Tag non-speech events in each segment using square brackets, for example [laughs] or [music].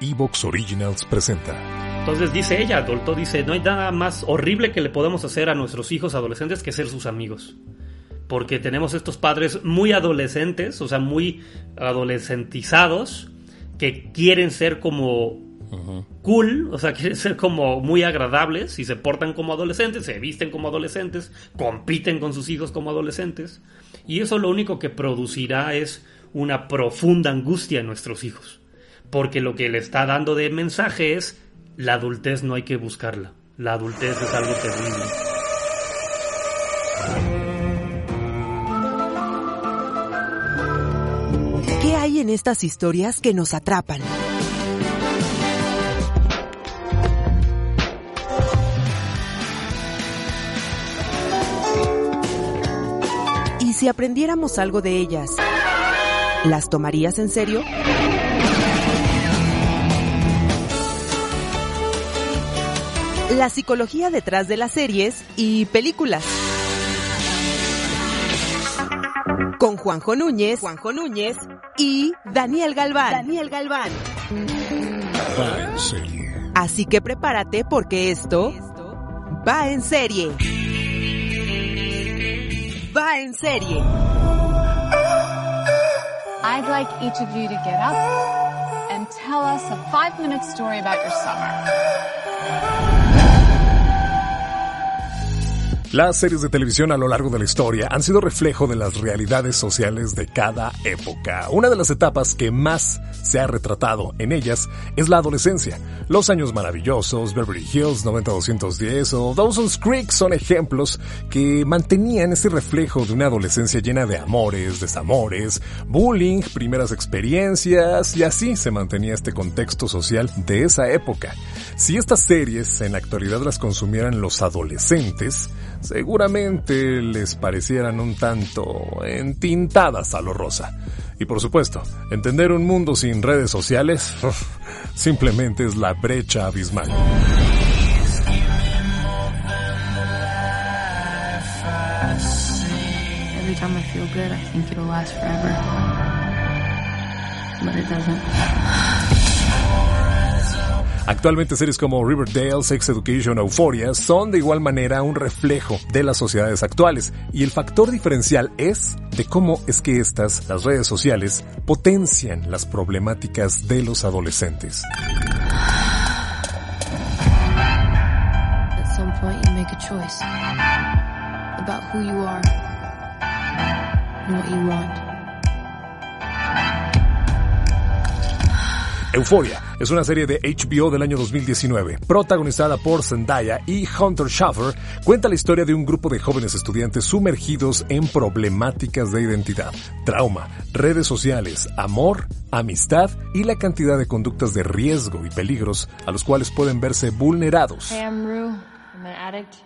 Evox Originals presenta. Entonces dice ella, adulto, dice, no hay nada más horrible que le podemos hacer a nuestros hijos adolescentes que ser sus amigos. Porque tenemos estos padres muy adolescentes, o sea, muy adolescentizados, que quieren ser como cool, o sea, [laughs] quieren ser como muy agradables y se portan como adolescentes, se visten como adolescentes, compiten con sus hijos como adolescentes. Y eso lo único que producirá es una profunda angustia en nuestros hijos. Porque lo que le está dando de mensaje es, la adultez no hay que buscarla. La adultez es algo terrible. ¿Qué hay en estas historias que nos atrapan? ¿Y si aprendiéramos algo de ellas? ¿Las tomarías en serio? La psicología detrás de las series y películas. Con Juanjo Núñez, Juanjo Núñez y Daniel Galván. Daniel Galván. Va en serie. Así que prepárate porque esto va en serie. Va en serie. I'd like each of you to get up and tell us a five minute story about your summer. Las series de televisión a lo largo de la historia han sido reflejo de las realidades sociales de cada época. Una de las etapas que más se ha retratado en ellas es la adolescencia. Los años maravillosos, Beverly Hills 90210 o Dawson's Creek son ejemplos que mantenían ese reflejo de una adolescencia llena de amores, desamores, bullying, primeras experiencias y así se mantenía este contexto social de esa época. Si estas series en la actualidad las consumieran los adolescentes, seguramente les parecieran un tanto entintadas a lo rosa. Y por supuesto, entender un mundo sin redes sociales [laughs] simplemente es la brecha abismal. Every time I feel good, I think it'll last forever. Actualmente series como Riverdale, Sex Education Euphoria son de igual manera un reflejo de las sociedades actuales y el factor diferencial es de cómo es que estas, las redes sociales, potencian las problemáticas de los adolescentes. Euphoria es una serie de HBO del año 2019, protagonizada por Zendaya y Hunter Schafer, cuenta la historia de un grupo de jóvenes estudiantes sumergidos en problemáticas de identidad, trauma, redes sociales, amor, amistad y la cantidad de conductas de riesgo y peligros a los cuales pueden verse vulnerados. Hey, I'm Rue. I'm an addict.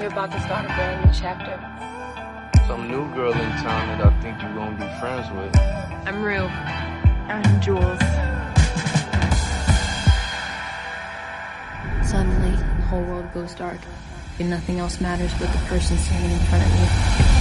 You're about to start a brand new chapter. Some new girl in town that I think you're gonna be friends with. I'm Rue. I'm Jules. Suddenly, the whole world goes dark, and nothing else matters but the person standing in front of you.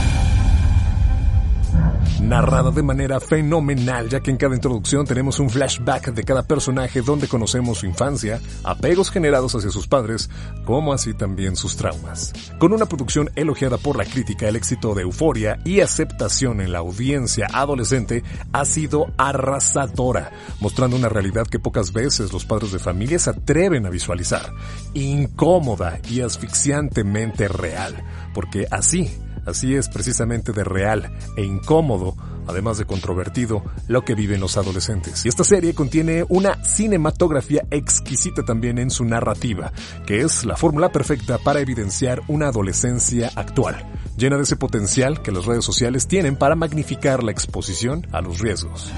Narrada de manera fenomenal, ya que en cada introducción tenemos un flashback de cada personaje donde conocemos su infancia, apegos generados hacia sus padres, como así también sus traumas. Con una producción elogiada por la crítica, el éxito de Euforia y aceptación en la audiencia adolescente ha sido arrasadora, mostrando una realidad que pocas veces los padres de familia se atreven a visualizar, incómoda y asfixiantemente real, porque así Así es precisamente de real e incómodo, además de controvertido, lo que viven los adolescentes. Y esta serie contiene una cinematografía exquisita también en su narrativa, que es la fórmula perfecta para evidenciar una adolescencia actual, llena de ese potencial que las redes sociales tienen para magnificar la exposición a los riesgos.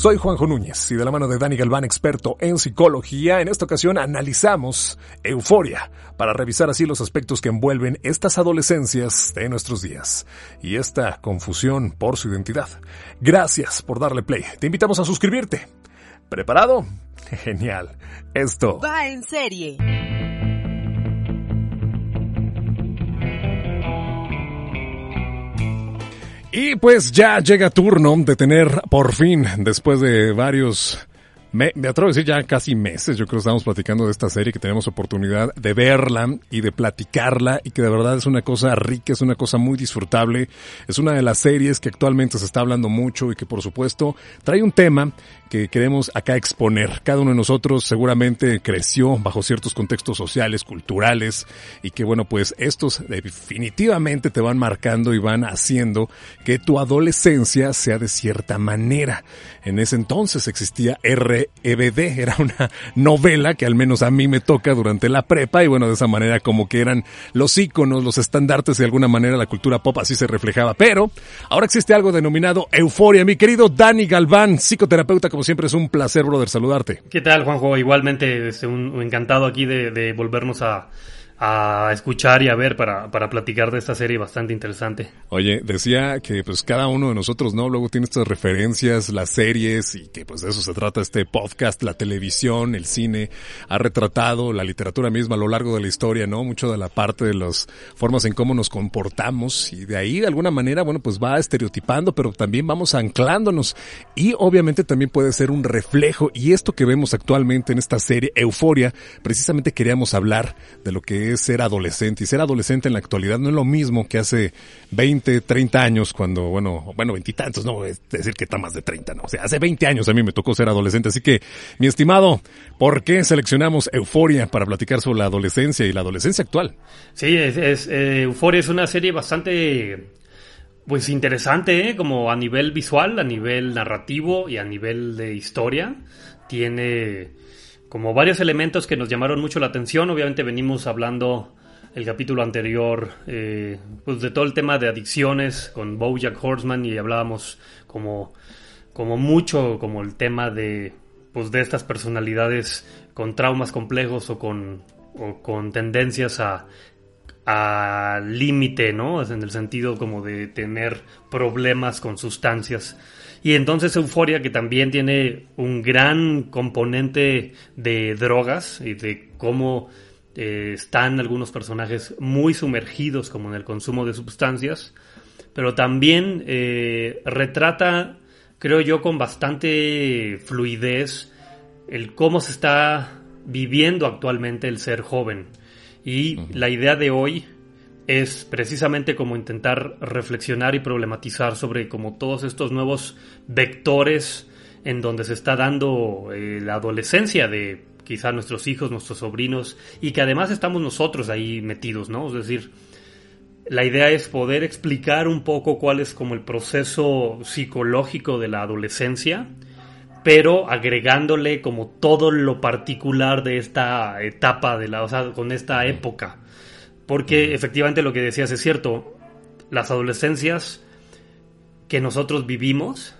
Soy Juanjo Núñez y de la mano de Dani Galván, experto en psicología, en esta ocasión analizamos euforia para revisar así los aspectos que envuelven estas adolescencias de nuestros días y esta confusión por su identidad. Gracias por darle play. Te invitamos a suscribirte. ¿Preparado? [laughs] Genial. Esto Va en serie. Y pues ya llega turno de tener por fin, después de varios me, me, atrevo a decir ya casi meses, yo creo que estamos platicando de esta serie, que tenemos oportunidad de verla y de platicarla y que de verdad es una cosa rica, es una cosa muy disfrutable, es una de las series que actualmente se está hablando mucho y que por supuesto trae un tema que queremos acá exponer. Cada uno de nosotros seguramente creció bajo ciertos contextos sociales, culturales y que bueno pues estos definitivamente te van marcando y van haciendo que tu adolescencia sea de cierta manera. En ese entonces existía R EBD, [laughs] era una novela que al menos a mí me toca durante la prepa y bueno, de esa manera como que eran los íconos, los estandartes de alguna manera la cultura pop así se reflejaba. Pero ahora existe algo denominado euforia. Mi querido Dani Galván, psicoterapeuta, como siempre es un placer, brother, saludarte. ¿Qué tal, Juanjo? Igualmente, es un, encantado aquí de, de volvernos a a escuchar y a ver para, para platicar de esta serie bastante interesante. Oye, decía que pues cada uno de nosotros, ¿no? Luego tiene estas referencias, las series y que pues de eso se trata este podcast, la televisión, el cine, ha retratado la literatura misma a lo largo de la historia, ¿no? Mucho de la parte de las formas en cómo nos comportamos y de ahí de alguna manera, bueno, pues va estereotipando, pero también vamos anclándonos y obviamente también puede ser un reflejo y esto que vemos actualmente en esta serie, Euforia, precisamente queríamos hablar de lo que es ser adolescente. Y ser adolescente en la actualidad no es lo mismo que hace 20, 30 años, cuando, bueno, bueno, veintitantos, no, es decir que está más de 30, no. O sea, hace 20 años a mí me tocó ser adolescente. Así que, mi estimado, ¿por qué seleccionamos Euforia para platicar sobre la adolescencia y la adolescencia actual? Sí, es, eh, Euforia es una serie bastante pues interesante, ¿eh? como a nivel visual, a nivel narrativo y a nivel de historia. Tiene como varios elementos que nos llamaron mucho la atención. Obviamente venimos hablando el capítulo anterior eh, pues de todo el tema de adicciones con Bojack Horseman y hablábamos como, como mucho como el tema de pues de estas personalidades con traumas complejos o con, o con tendencias a al límite, ¿no? En el sentido como de tener problemas con sustancias y entonces Euforia, que también tiene un gran componente de drogas y de cómo eh, están algunos personajes muy sumergidos como en el consumo de sustancias, pero también eh, retrata, creo yo, con bastante fluidez el cómo se está viviendo actualmente el ser joven. Y la idea de hoy es precisamente como intentar reflexionar y problematizar sobre como todos estos nuevos vectores en donde se está dando eh, la adolescencia de quizá nuestros hijos, nuestros sobrinos, y que además estamos nosotros ahí metidos, ¿no? Es decir, la idea es poder explicar un poco cuál es como el proceso psicológico de la adolescencia, pero agregándole como todo lo particular de esta etapa de la, o sea, con esta época. Porque efectivamente lo que decías es cierto, las adolescencias que nosotros vivimos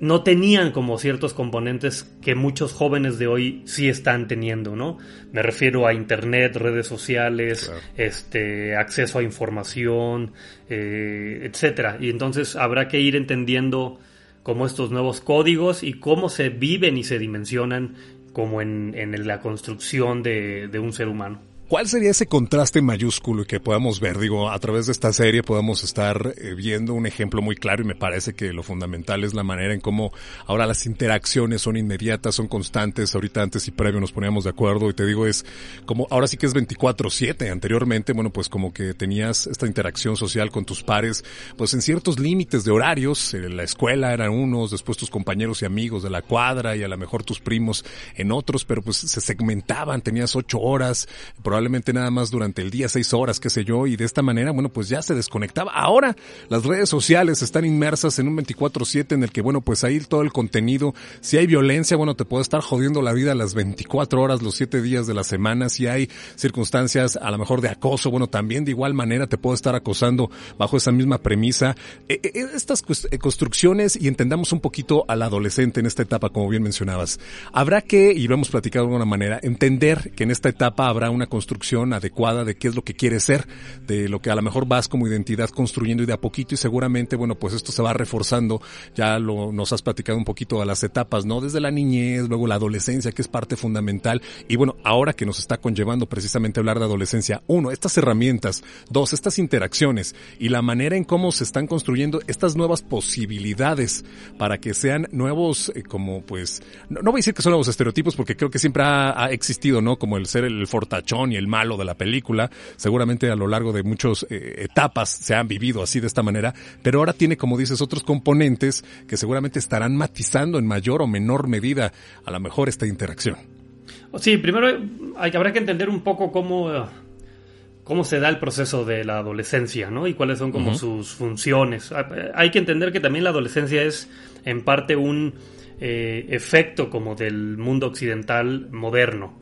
no tenían como ciertos componentes que muchos jóvenes de hoy sí están teniendo, ¿no? Me refiero a internet, redes sociales, este, acceso a información, eh, etcétera. Y entonces habrá que ir entendiendo cómo estos nuevos códigos y cómo se viven y se dimensionan como en, en la construcción de, de un ser humano. ¿Cuál sería ese contraste mayúsculo que podamos ver? Digo, a través de esta serie podemos estar eh, viendo un ejemplo muy claro y me parece que lo fundamental es la manera en cómo ahora las interacciones son inmediatas, son constantes. Ahorita antes y previo nos poníamos de acuerdo y te digo es como ahora sí que es 24/7. Anteriormente, bueno, pues como que tenías esta interacción social con tus pares, pues en ciertos límites de horarios. En la escuela eran unos, después tus compañeros y amigos de la cuadra y a lo mejor tus primos en otros, pero pues se segmentaban, tenías ocho horas, probablemente nada más durante el día seis horas, qué sé yo, y de esta manera, bueno, pues ya se desconectaba. Ahora las redes sociales están inmersas en un 24/7 en el que, bueno, pues ahí todo el contenido, si hay violencia, bueno, te puede estar jodiendo la vida las 24 horas, los 7 días de la semana, si hay circunstancias a lo mejor de acoso, bueno, también de igual manera te puede estar acosando bajo esa misma premisa. E, e, estas eh, construcciones y entendamos un poquito al adolescente en esta etapa, como bien mencionabas. Habrá que, y lo hemos platicado de alguna manera, entender que en esta etapa habrá una construcción adecuada de qué es lo que quieres ser, de lo que a lo mejor vas como identidad construyendo y de a poquito y seguramente, bueno, pues esto se va reforzando. Ya lo, nos has platicado un poquito a las etapas, ¿no? Desde la niñez, luego la adolescencia, que es parte fundamental. Y bueno, ahora que nos está conllevando precisamente hablar de adolescencia, uno, estas herramientas, dos, estas interacciones y la manera en cómo se están construyendo estas nuevas posibilidades para que sean nuevos, eh, como pues, no, voy a decir que son nuevos estereotipos porque creo que siempre ha, existido, ¿no? Como el ser el fortachón y el malo de la película. Seguramente a lo largo de muchas eh, etapas se han vivido así de esta manera, pero ahora tiene, como dices, otros componentes que seguramente estarán matizando en mayor o menor medida a lo mejor esta interacción. Sí, primero hay, habrá que entender un poco cómo cómo se da el proceso de la adolescencia, ¿no? Y cuáles son como sus funciones. Ah, hay que entender que también la adolescencia es en parte un eh, efecto como del mundo occidental moderno,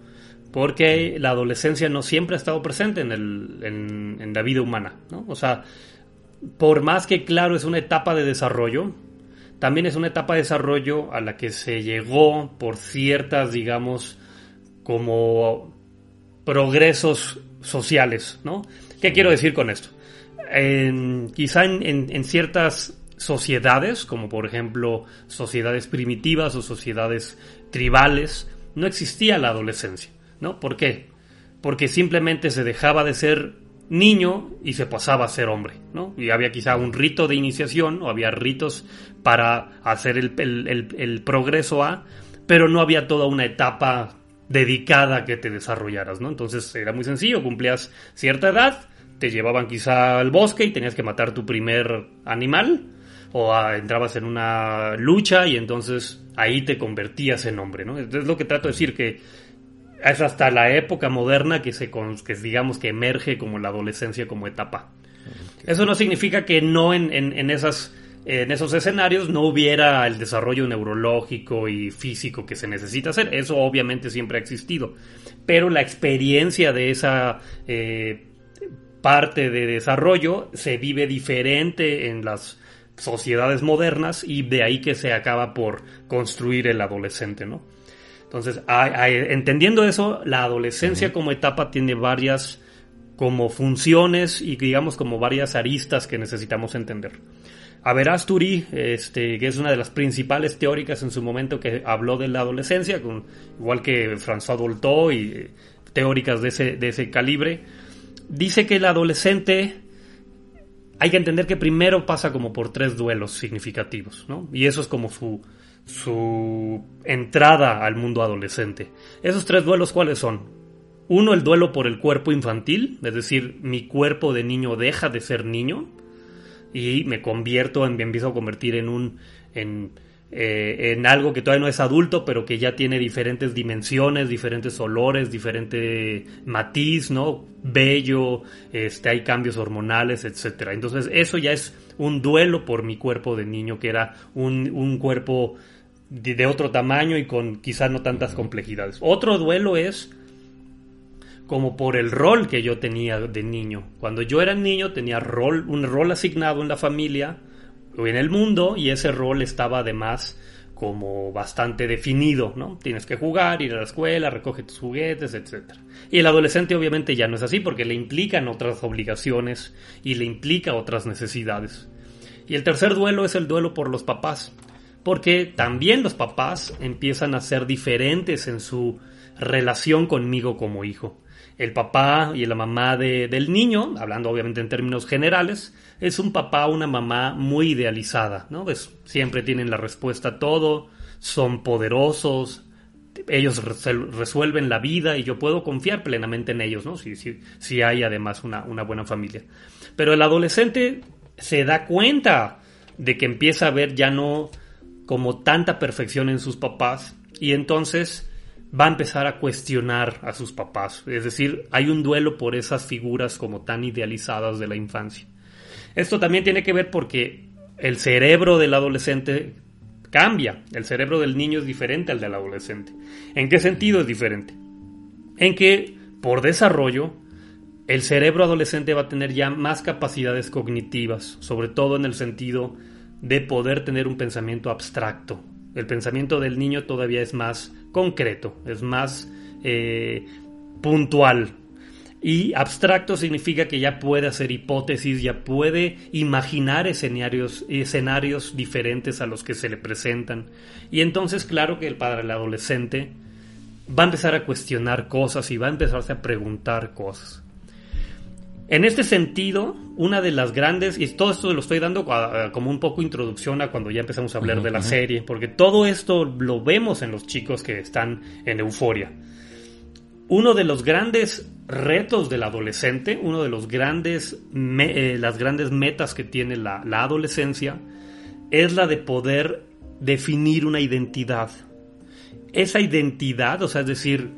porque la adolescencia no siempre ha estado presente en, la vida humana, ¿no? O sea, por más que claro es una etapa de desarrollo, también es una etapa de desarrollo a la que se llegó por ciertas, digamos, como progresos sociales, ¿no? ¿Qué quiero decir con esto? quizá en, ciertas sociedades, como por ejemplo sociedades primitivas o sociedades tribales, no existía la adolescencia, ¿no? ¿Por qué? Porque simplemente se dejaba de ser niño y se pasaba a ser hombre, ¿no? Y había quizá un rito de iniciación o había ritos para hacer el progreso a, pero no había toda una etapa dedicada a que te desarrollaras, ¿no? Entonces era muy sencillo, cumplías cierta edad, te llevaban quizá al bosque y tenías que matar tu primer animal, o entrabas en una lucha y entonces ahí te convertías en hombre, ¿no? Es lo que trato de decir, que es hasta la época moderna que se que digamos que emerge como la adolescencia como etapa. Eso no significa que no en, en esas en esos escenarios no hubiera el desarrollo neurológico y físico que se necesita hacer. Eso obviamente siempre ha existido. Pero la experiencia de esa eh, parte de desarrollo se vive diferente en las sociedades modernas y de ahí que se acaba por construir el adolescente, ¿no? Entonces, entendiendo eso, la adolescencia como etapa tiene varias como funciones y digamos como varias aristas que necesitamos entender. Averasturi, este, que es una de las principales teóricas en su momento que habló de la adolescencia, con, igual que François Dolto y eh, teóricas de ese, de ese calibre, dice que el adolescente hay que entender que primero pasa como por tres duelos significativos, ¿no? Y eso es como su, su entrada al mundo adolescente. Esos tres duelos, ¿cuáles son? Uno, el duelo por el cuerpo infantil, es decir, mi cuerpo de niño deja de ser niño y me convierto, en, me empiezo a convertir en un... En, eh, en algo que todavía no es adulto, pero que ya tiene diferentes dimensiones, diferentes olores, diferente matiz, ¿no? Bello, este, hay cambios hormonales, etcétera. Entonces, eso ya es un duelo por mi cuerpo de niño, que era un, un cuerpo de, otro tamaño y con quizás no tantas complejidades. Otro duelo es como por el rol que yo tenía de niño. Cuando yo era niño tenía rol, un rol asignado en la familia o en el mundo y ese rol estaba además como bastante definido, ¿no? Tienes que jugar, ir a la escuela, recoge tus juguetes, etc. Y el adolescente obviamente ya no es así porque le implican otras obligaciones y le implica otras necesidades. Y el tercer duelo es el duelo por los papás, porque también los papás empiezan a ser diferentes en su relación conmigo como hijo el papá y la mamá de, del niño, hablando obviamente en términos generales, es un papá una mamá muy idealizada, ¿no? Pues siempre tienen la respuesta a todo, son poderosos, ellos resuelven la vida y yo puedo confiar plenamente en ellos, ¿no? Si, si, si hay además una, una buena familia. Pero el adolescente se da cuenta de que empieza a ver ya no como tanta perfección en sus papás y entonces va a empezar a cuestionar a sus papás. Es decir, hay un duelo por esas figuras como tan idealizadas de la infancia. Esto también tiene que ver porque el cerebro del adolescente cambia. El cerebro del niño es diferente al del adolescente. ¿En qué sentido es diferente? En que, por desarrollo, el cerebro adolescente va a tener ya más capacidades cognitivas, sobre todo en el sentido de poder tener un pensamiento abstracto. El pensamiento del niño todavía es más concreto, es más eh, puntual. Y abstracto significa que ya puede hacer hipótesis, ya puede imaginar escenarios, escenarios diferentes a los que se le presentan. Y entonces, claro que el padre, el adolescente, va a empezar a cuestionar cosas y va a empezarse a preguntar cosas. En este sentido, una de las grandes, y todo esto lo estoy dando como un poco introducción a cuando ya empezamos a hablar de la serie, porque todo esto lo vemos en los chicos que están en euforia. Uno de los grandes retos del adolescente, uno de los grandes, eh, las grandes metas que tiene la, la adolescencia, es la de poder definir una identidad. Esa identidad, o sea, es decir,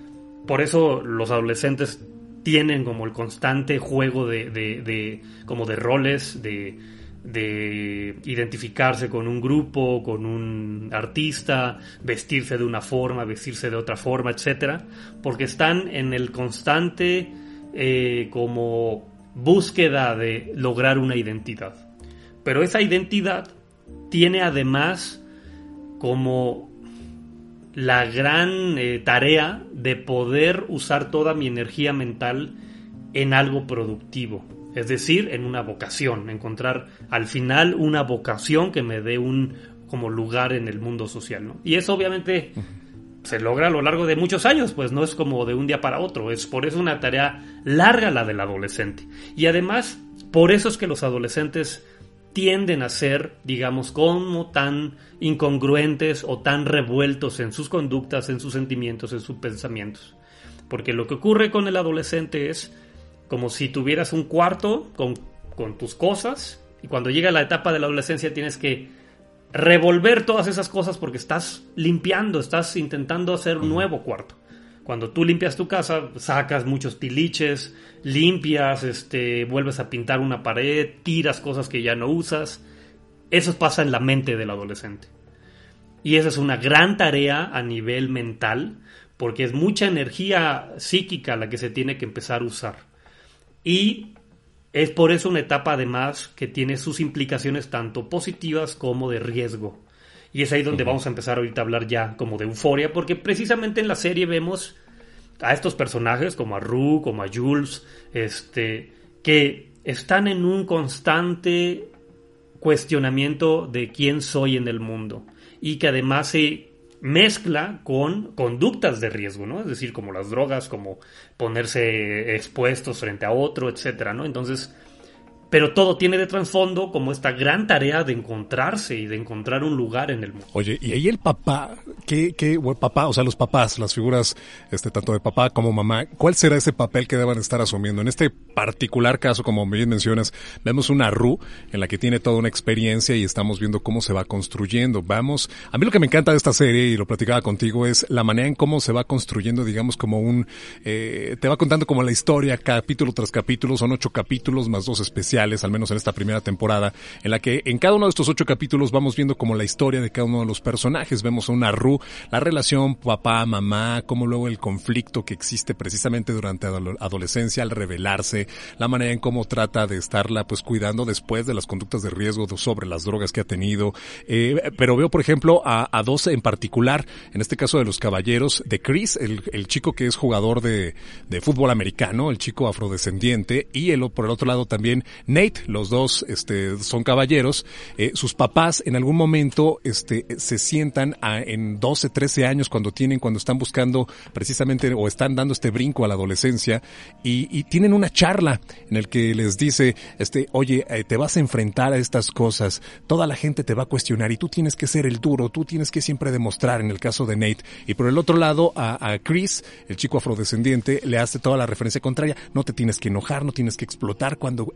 por eso los adolescentes tienen como el constante juego de, como de roles, de, de identificarse con un grupo, con un artista, vestirse de una forma, vestirse de otra forma, etcétera, porque están en el constante eh, como búsqueda de lograr una identidad. Pero esa identidad tiene además como la gran eh, tarea de poder usar toda mi energía mental en algo productivo, es decir, en una vocación, encontrar al final una vocación que me dé un como lugar en el mundo social, ¿no? Y eso obviamente se logra a lo largo de muchos años, pues no es como de un día para otro, es por eso una tarea larga la del adolescente. Y además, por eso es que los adolescentes tienden a ser, digamos, como tan incongruentes o tan revueltos en sus conductas, en sus sentimientos, en sus pensamientos. Porque lo que ocurre con el adolescente es como si tuvieras un cuarto con, con tus cosas y cuando llega la etapa de la adolescencia tienes que revolver todas esas cosas porque estás limpiando, estás intentando hacer un nuevo cuarto. Cuando tú limpias tu casa, sacas muchos tiliches, limpias, este, vuelves a pintar una pared, tiras cosas que ya no usas. Eso pasa en la mente del adolescente. Y esa es una gran tarea a nivel mental, porque es mucha energía psíquica la que se tiene que empezar a usar. Y es por eso una etapa además que tiene sus implicaciones tanto positivas como de riesgo. Y es ahí donde vamos a empezar ahorita a hablar ya como de euforia, porque precisamente en la serie vemos a estos personajes como a Rue, como a Jules, este, que están en un constante cuestionamiento de quién soy en el mundo y que además se mezcla con conductas de riesgo, ¿no? Es decir, como las drogas, como ponerse expuestos frente a otro, etcétera, ¿no? Entonces, pero todo tiene de trasfondo como esta gran tarea de encontrarse y de encontrar un lugar en el mundo. Oye, y ahí el papá, ¿qué, qué papá, o sea, los papás, las figuras, este, tanto de papá como mamá, ¿cuál será ese papel que deban estar asumiendo? En este particular caso, como bien mencionas, vemos una RU en la que tiene toda una experiencia y estamos viendo cómo se va construyendo. Vamos, a mí lo que me encanta de esta serie, y lo platicaba contigo, es la manera en cómo se va construyendo, digamos, como un, eh, te va contando como la historia, capítulo tras capítulo, son ocho capítulos más dos especiales al menos en esta primera temporada, en la que en cada uno de estos ocho capítulos vamos viendo como la historia de cada uno de los personajes. Vemos a una Ru, la relación papá, mamá, como luego el conflicto que existe precisamente durante la adolescencia al revelarse, la manera en cómo trata de estarla pues cuidando después de las conductas de riesgo sobre las drogas que ha tenido. Eh, pero veo, por ejemplo, a, a dos en particular, en este caso de los caballeros, de Chris, el, el chico que es jugador de, de fútbol americano, el chico afrodescendiente, y el, por el otro lado también Nate, los dos este, son caballeros, eh, sus papás en algún momento este, se sientan a, en 12, 13 años cuando tienen, cuando están buscando precisamente o están dando este brinco a la adolescencia y, y tienen una charla en el que les dice, este, oye, eh, te vas a enfrentar a estas cosas, toda la gente te va a cuestionar y tú tienes que ser el duro, tú tienes que siempre demostrar en el caso de Nate. Y por el otro lado, a, a Chris, el chico afrodescendiente, le hace toda la referencia contraria, no te tienes que enojar, no tienes que explotar, cuando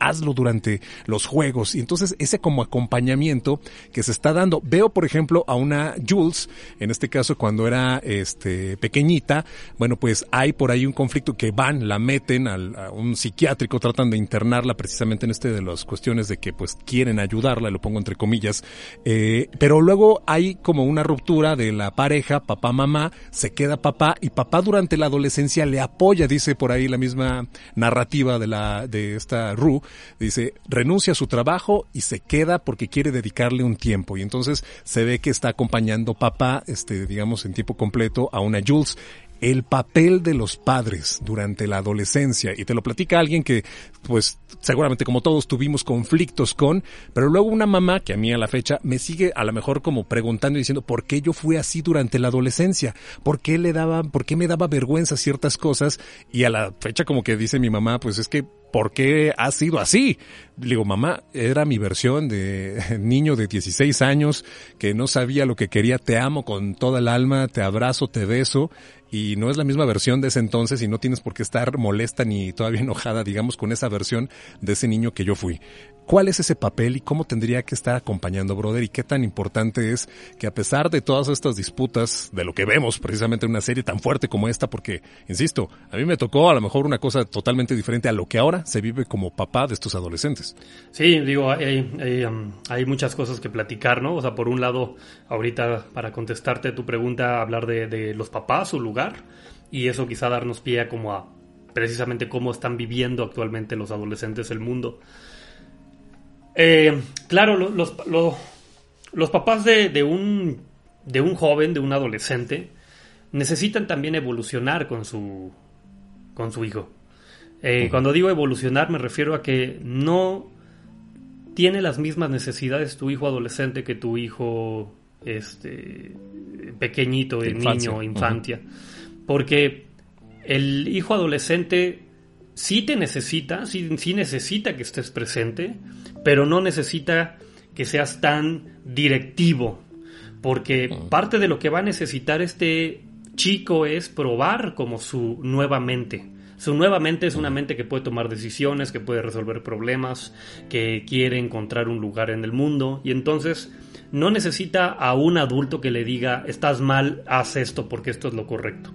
hazlo durante los juegos. Y entonces ese como acompañamiento que se está dando. Veo, por ejemplo, a una Jules en este caso cuando era este pequeñita, bueno, pues hay por ahí un conflicto que van, la meten a un psiquiátrico, tratan de internarla precisamente en este de las cuestiones de que pues quieren ayudarla, lo pongo entre comillas, eh, pero luego hay como una ruptura de la pareja, papá, mamá, se queda papá y papá durante la adolescencia le apoya, dice por ahí la misma narrativa de la de esta Dice, renuncia a su trabajo y se queda porque quiere dedicarle un tiempo y entonces se ve que está acompañando papá, este digamos en tiempo completo a una Jules el papel de los padres durante la adolescencia. Y te lo platica alguien que pues seguramente como todos tuvimos conflictos con, pero luego una mamá que a mí a la fecha me sigue a lo mejor como preguntando y diciendo por qué yo fui así durante la adolescencia, por qué le daba, por qué me daba vergüenza ciertas cosas y a la fecha como que dice mi mamá pues es que ¿por qué ha sido así? Le digo, mamá, era mi versión de [laughs] niño de 16 años que no sabía lo que quería, te amo con toda el alma, te abrazo, te beso, y no es la misma versión de ese entonces y no tienes por qué estar molesta ni todavía enojada, digamos, con esa versión de ese niño que yo fui. ¿Cuál es ese papel y cómo tendría que estar acompañando, brother? Y qué tan importante es que a pesar de todas estas disputas, de lo que vemos precisamente en una serie tan fuerte como esta, porque, insisto, a mí me tocó a lo mejor una cosa totalmente diferente a lo que ahora se vive como papá de estos adolescentes. Sí, digo, hay, hay, um, hay muchas cosas que platicar, ¿no? O sea, por un lado, ahorita para contestarte tu pregunta, hablar de, de los papás, su lugar, y eso quizá darnos pie a como a precisamente cómo están viviendo actualmente los adolescentes el mundo. Eh, claro, lo- los, lo- los papás de, de un, de un joven, de un adolescente, necesitan también evolucionar con su, con su hijo. Eh, Cuando digo evolucionar me refiero a que no tiene las mismas necesidades tu hijo adolescente que tu hijo este, pequeñito, el infancia. niño, infancia. Porque el hijo adolescente sí te necesita, sí, sí necesita que estés presente, pero no necesita que seas tan directivo. Porque parte de lo que va a necesitar este chico es probar como su nueva mente. Su nueva mente es una mente que puede tomar decisiones, que puede resolver problemas, que quiere encontrar un lugar en el mundo y entonces no necesita a un adulto que le diga estás mal, haz esto porque esto es lo correcto.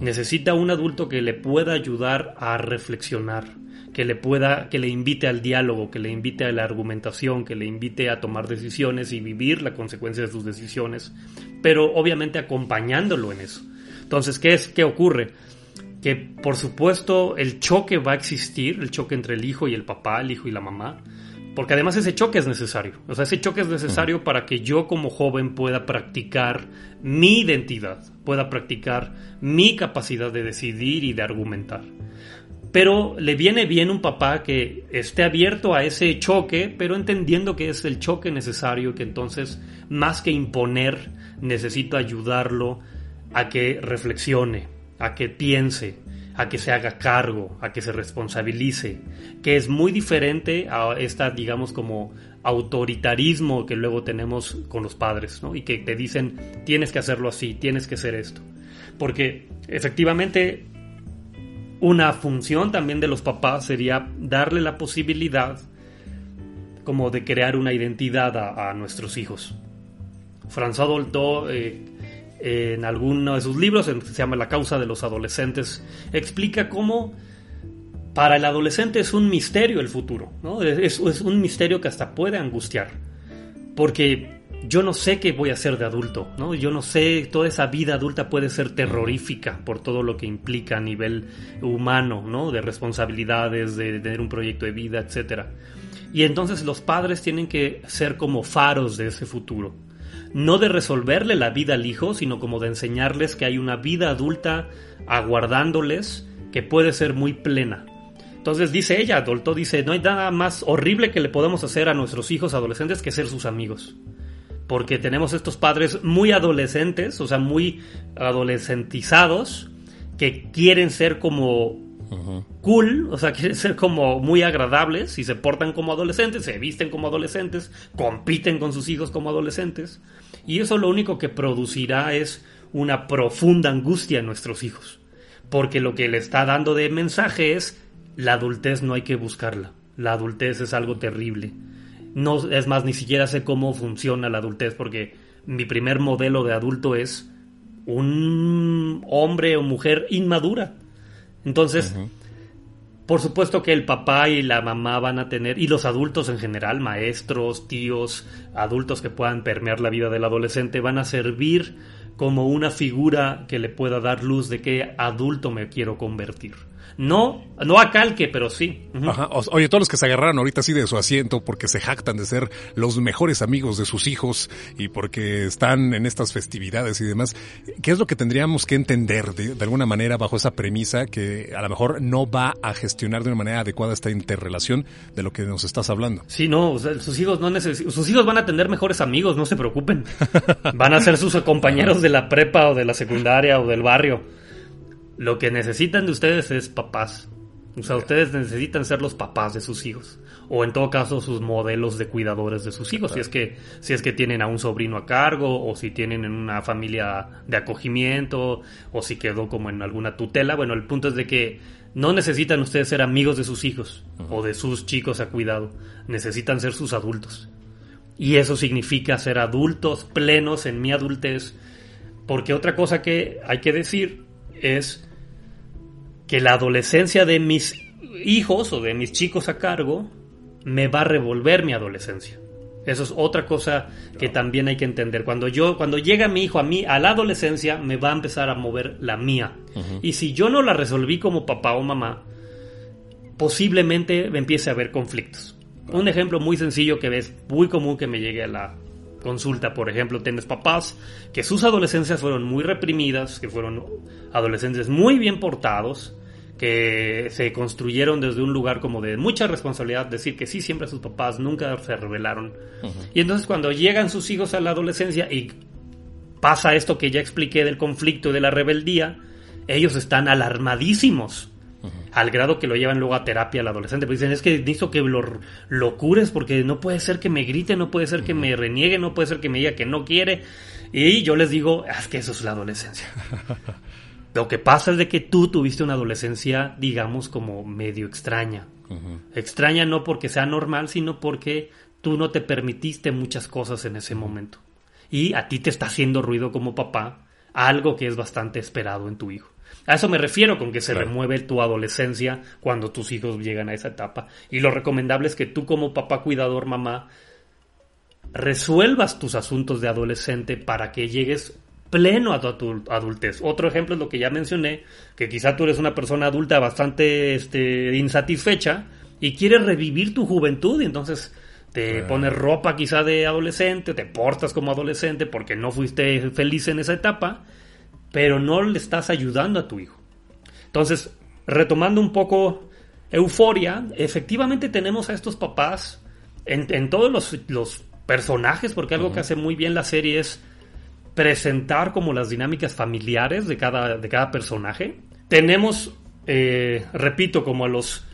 Necesita un adulto que le pueda ayudar a reflexionar, que le pueda, que le invite al diálogo, que le invite a la argumentación, que le invite a tomar decisiones y vivir la consecuencia de sus decisiones, pero obviamente acompañándolo en eso. Entonces, ¿qué es qué ocurre? Que por supuesto el choque va a existir, el choque entre el hijo y el papá, el hijo y la mamá, porque además ese choque es necesario. O sea, ese choque es necesario para que yo como joven pueda practicar mi identidad, pueda practicar mi capacidad de decidir y de argumentar. Pero le viene bien un papá que esté abierto a ese choque, pero entendiendo que es el choque necesario, que entonces, más que imponer, necesito ayudarlo a que reflexione, a que piense, a que se haga cargo, a que se responsabilice, que es muy diferente a esta, digamos, como autoritarismo que luego tenemos con los padres, ¿no? Y que te dicen, tienes que hacerlo así, tienes que hacer esto. Porque efectivamente una función también de los papás sería darle la posibilidad como de crear una identidad a, nuestros hijos. François Dolto eh, en alguno de sus libros, se llama La causa de los adolescentes, explica cómo para el adolescente es un misterio el futuro, ¿no? es un misterio que hasta puede angustiar, porque yo no sé qué voy a hacer de adulto, ¿no? Yo no sé, toda esa vida adulta puede ser terrorífica por todo lo que implica a nivel humano, ¿no? De responsabilidades, de tener un proyecto de vida, etcétera. Y entonces los padres tienen que ser como faros de ese futuro. No de resolverle la vida al hijo, sino como de enseñarles que hay una vida adulta aguardándoles que puede ser muy plena. Entonces dice ella, Dolto dice, no hay nada más horrible que le podemos hacer a nuestros hijos adolescentes que ser sus amigos. Porque tenemos estos padres muy adolescentes, o sea, muy adolescentizados, que quieren ser como cool, o sea, [laughs] quieren ser como muy agradables y se portan como adolescentes, se visten como adolescentes, compiten con sus hijos como adolescentes. Y eso lo único que producirá es una profunda angustia en nuestros hijos. Porque lo que le está dando de mensaje es la adultez no hay que buscarla. La adultez es algo terrible. No, es más, ni siquiera sé cómo funciona la adultez porque mi primer modelo de adulto es un hombre o mujer inmadura. Entonces, por supuesto que el papá y la mamá van a tener, y los adultos en general, maestros, tíos, adultos que puedan permear la vida del adolescente, van a servir como una figura que le pueda dar luz de qué adulto me quiero convertir. No, no a calque, pero sí. Ajá. Oye, todos los que se agarraron ahorita así de su asiento porque se jactan de ser los mejores amigos de sus hijos y porque están en estas festividades y demás, ¿qué es lo que tendríamos que entender de, de alguna manera bajo esa premisa que a lo mejor no va a gestionar de una manera adecuada esta interrelación de lo que nos estás hablando? Sí, no, o sea, sus hijos no necesitan, sus hijos van a tener mejores amigos, no se preocupen. Van a ser sus [laughs] compañeros de la prepa o de la secundaria o del barrio. Lo que necesitan de ustedes es papás. O sea, ustedes necesitan ser los papás de sus hijos. O en todo caso, sus modelos de cuidadores de sus hijos. Si es que, si es que tienen a un sobrino a cargo, o si tienen en una familia de acogimiento, o si quedó como en alguna tutela. Bueno, el punto es de que no necesitan ustedes ser amigos de sus hijos o de sus chicos a cuidado. Necesitan ser sus adultos. Y eso significa ser adultos plenos en mi adultez. Porque otra cosa que hay que decir es que la adolescencia de mis hijos o de mis chicos a cargo me va a revolver mi adolescencia. Eso es otra cosa que también hay que entender. Cuando yo, cuando llega mi hijo a mí, a la adolescencia, me va a empezar a mover la mía. Y si yo no la resolví como papá o mamá, posiblemente me empiece a haber conflictos. Un ejemplo muy sencillo que es muy común que me llegue a la consulta, por ejemplo, tienes papás que sus adolescencias fueron muy reprimidas, que fueron adolescentes muy bien portados, que se construyeron desde un lugar como de mucha responsabilidad, decir que sí siempre a sus papás nunca se rebelaron. Y entonces cuando llegan sus hijos a la adolescencia y pasa esto que ya expliqué del conflicto y de la rebeldía, ellos están alarmadísimos. Al grado que lo llevan luego a terapia al adolescente. Pero dicen, es que necesito que lo, lo cures porque no puede ser que me grite, no puede ser que me reniegue, no puede ser que me diga que no quiere. Y yo les digo, "Ah, es que eso es la adolescencia. [laughs] Lo que pasa es de que tú tuviste una adolescencia, digamos, como medio extraña. Extraña no porque sea normal, sino porque tú no te permitiste muchas cosas en ese momento. Y a ti te está haciendo ruido como papá algo que es bastante esperado en tu hijo. A eso me refiero con que se Claro. remueve tu adolescencia cuando tus hijos llegan a esa etapa. Y lo recomendable es que tú como papá cuidador, mamá, resuelvas tus asuntos de adolescente para que llegues pleno a tu adul- adultez. Otro ejemplo es lo que ya mencioné, que quizá tú eres una persona adulta bastante este, insatisfecha y quieres revivir tu juventud y entonces te pones ropa quizá de adolescente, te portas como adolescente porque no fuiste feliz en esa etapa, pero no le estás ayudando a tu hijo. Entonces, retomando un poco euforia, efectivamente tenemos a estos papás en, en todos los, los personajes, porque algo que hace muy bien la serie es presentar como las dinámicas familiares de cada, de cada personaje. Tenemos, eh, repito, como a los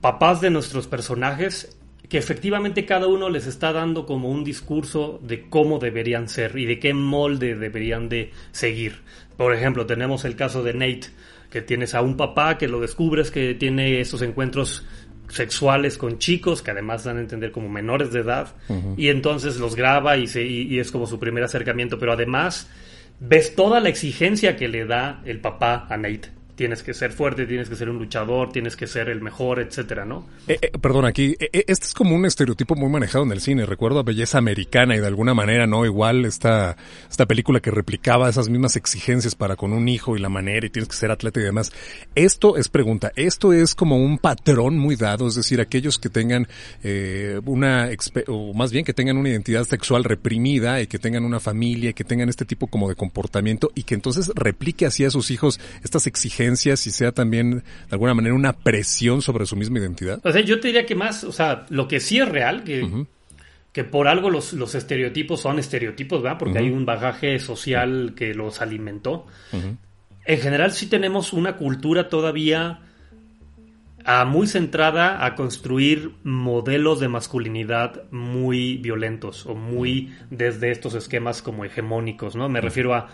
papás de nuestros personajes, que efectivamente cada uno les está dando como un discurso de cómo deberían ser y de qué molde deberían de seguir. Por ejemplo, tenemos el caso de Nate, que tienes a un papá que lo descubres que tiene esos encuentros sexuales con chicos que además dan a entender como menores de edad y entonces los graba y, se, y, y es como su primer acercamiento pero además ves toda la exigencia que le da el papá a Nate tienes que ser fuerte, tienes que ser un luchador, tienes que ser el mejor, etcétera, ¿no? Eh, eh, perdón, aquí, eh, eh, este es como un estereotipo muy manejado en el cine. Recuerdo a Belleza Americana y de alguna manera, ¿no? Igual esta, esta película que replicaba esas mismas exigencias para con un hijo y la manera y tienes que ser atleta y demás. Esto es pregunta, esto es como un patrón muy dado, es decir, aquellos que tengan una, o más bien que tengan una identidad sexual reprimida y que tengan una familia y que tengan este tipo como de comportamiento y que entonces replique así a sus hijos estas exigencias y sea también de alguna manera una presión sobre su misma identidad. O sea, yo te diría que más, o sea, lo que sí es real, que, que por algo los, los estereotipos son estereotipos, ¿verdad? Porque hay un bagaje social que los alimentó. En general sí tenemos una cultura todavía ah, muy centrada a construir modelos de masculinidad muy violentos o muy desde estos esquemas como hegemónicos, ¿no? Me refiero a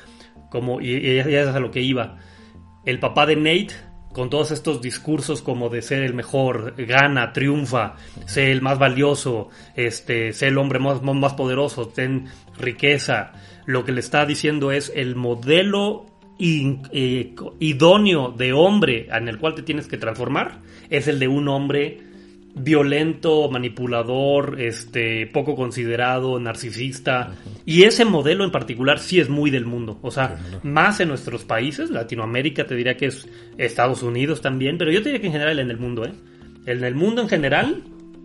como, y, y ya es a lo que iba. El papá de Nate con todos estos discursos como de ser el mejor, gana, triunfa, ser el más valioso, este, ser el hombre más, más poderoso, ten riqueza, lo que le está diciendo es el modelo eh, idóneo de hombre en el cual te tienes que transformar es el de un hombre violento, manipulador, este, poco considerado, narcisista. Y ese modelo en particular sí es muy del mundo. O sea, más en nuestros países, Latinoamérica te diría que es Estados Unidos también, pero yo te diría que en general en el mundo, ¿eh? En el mundo en general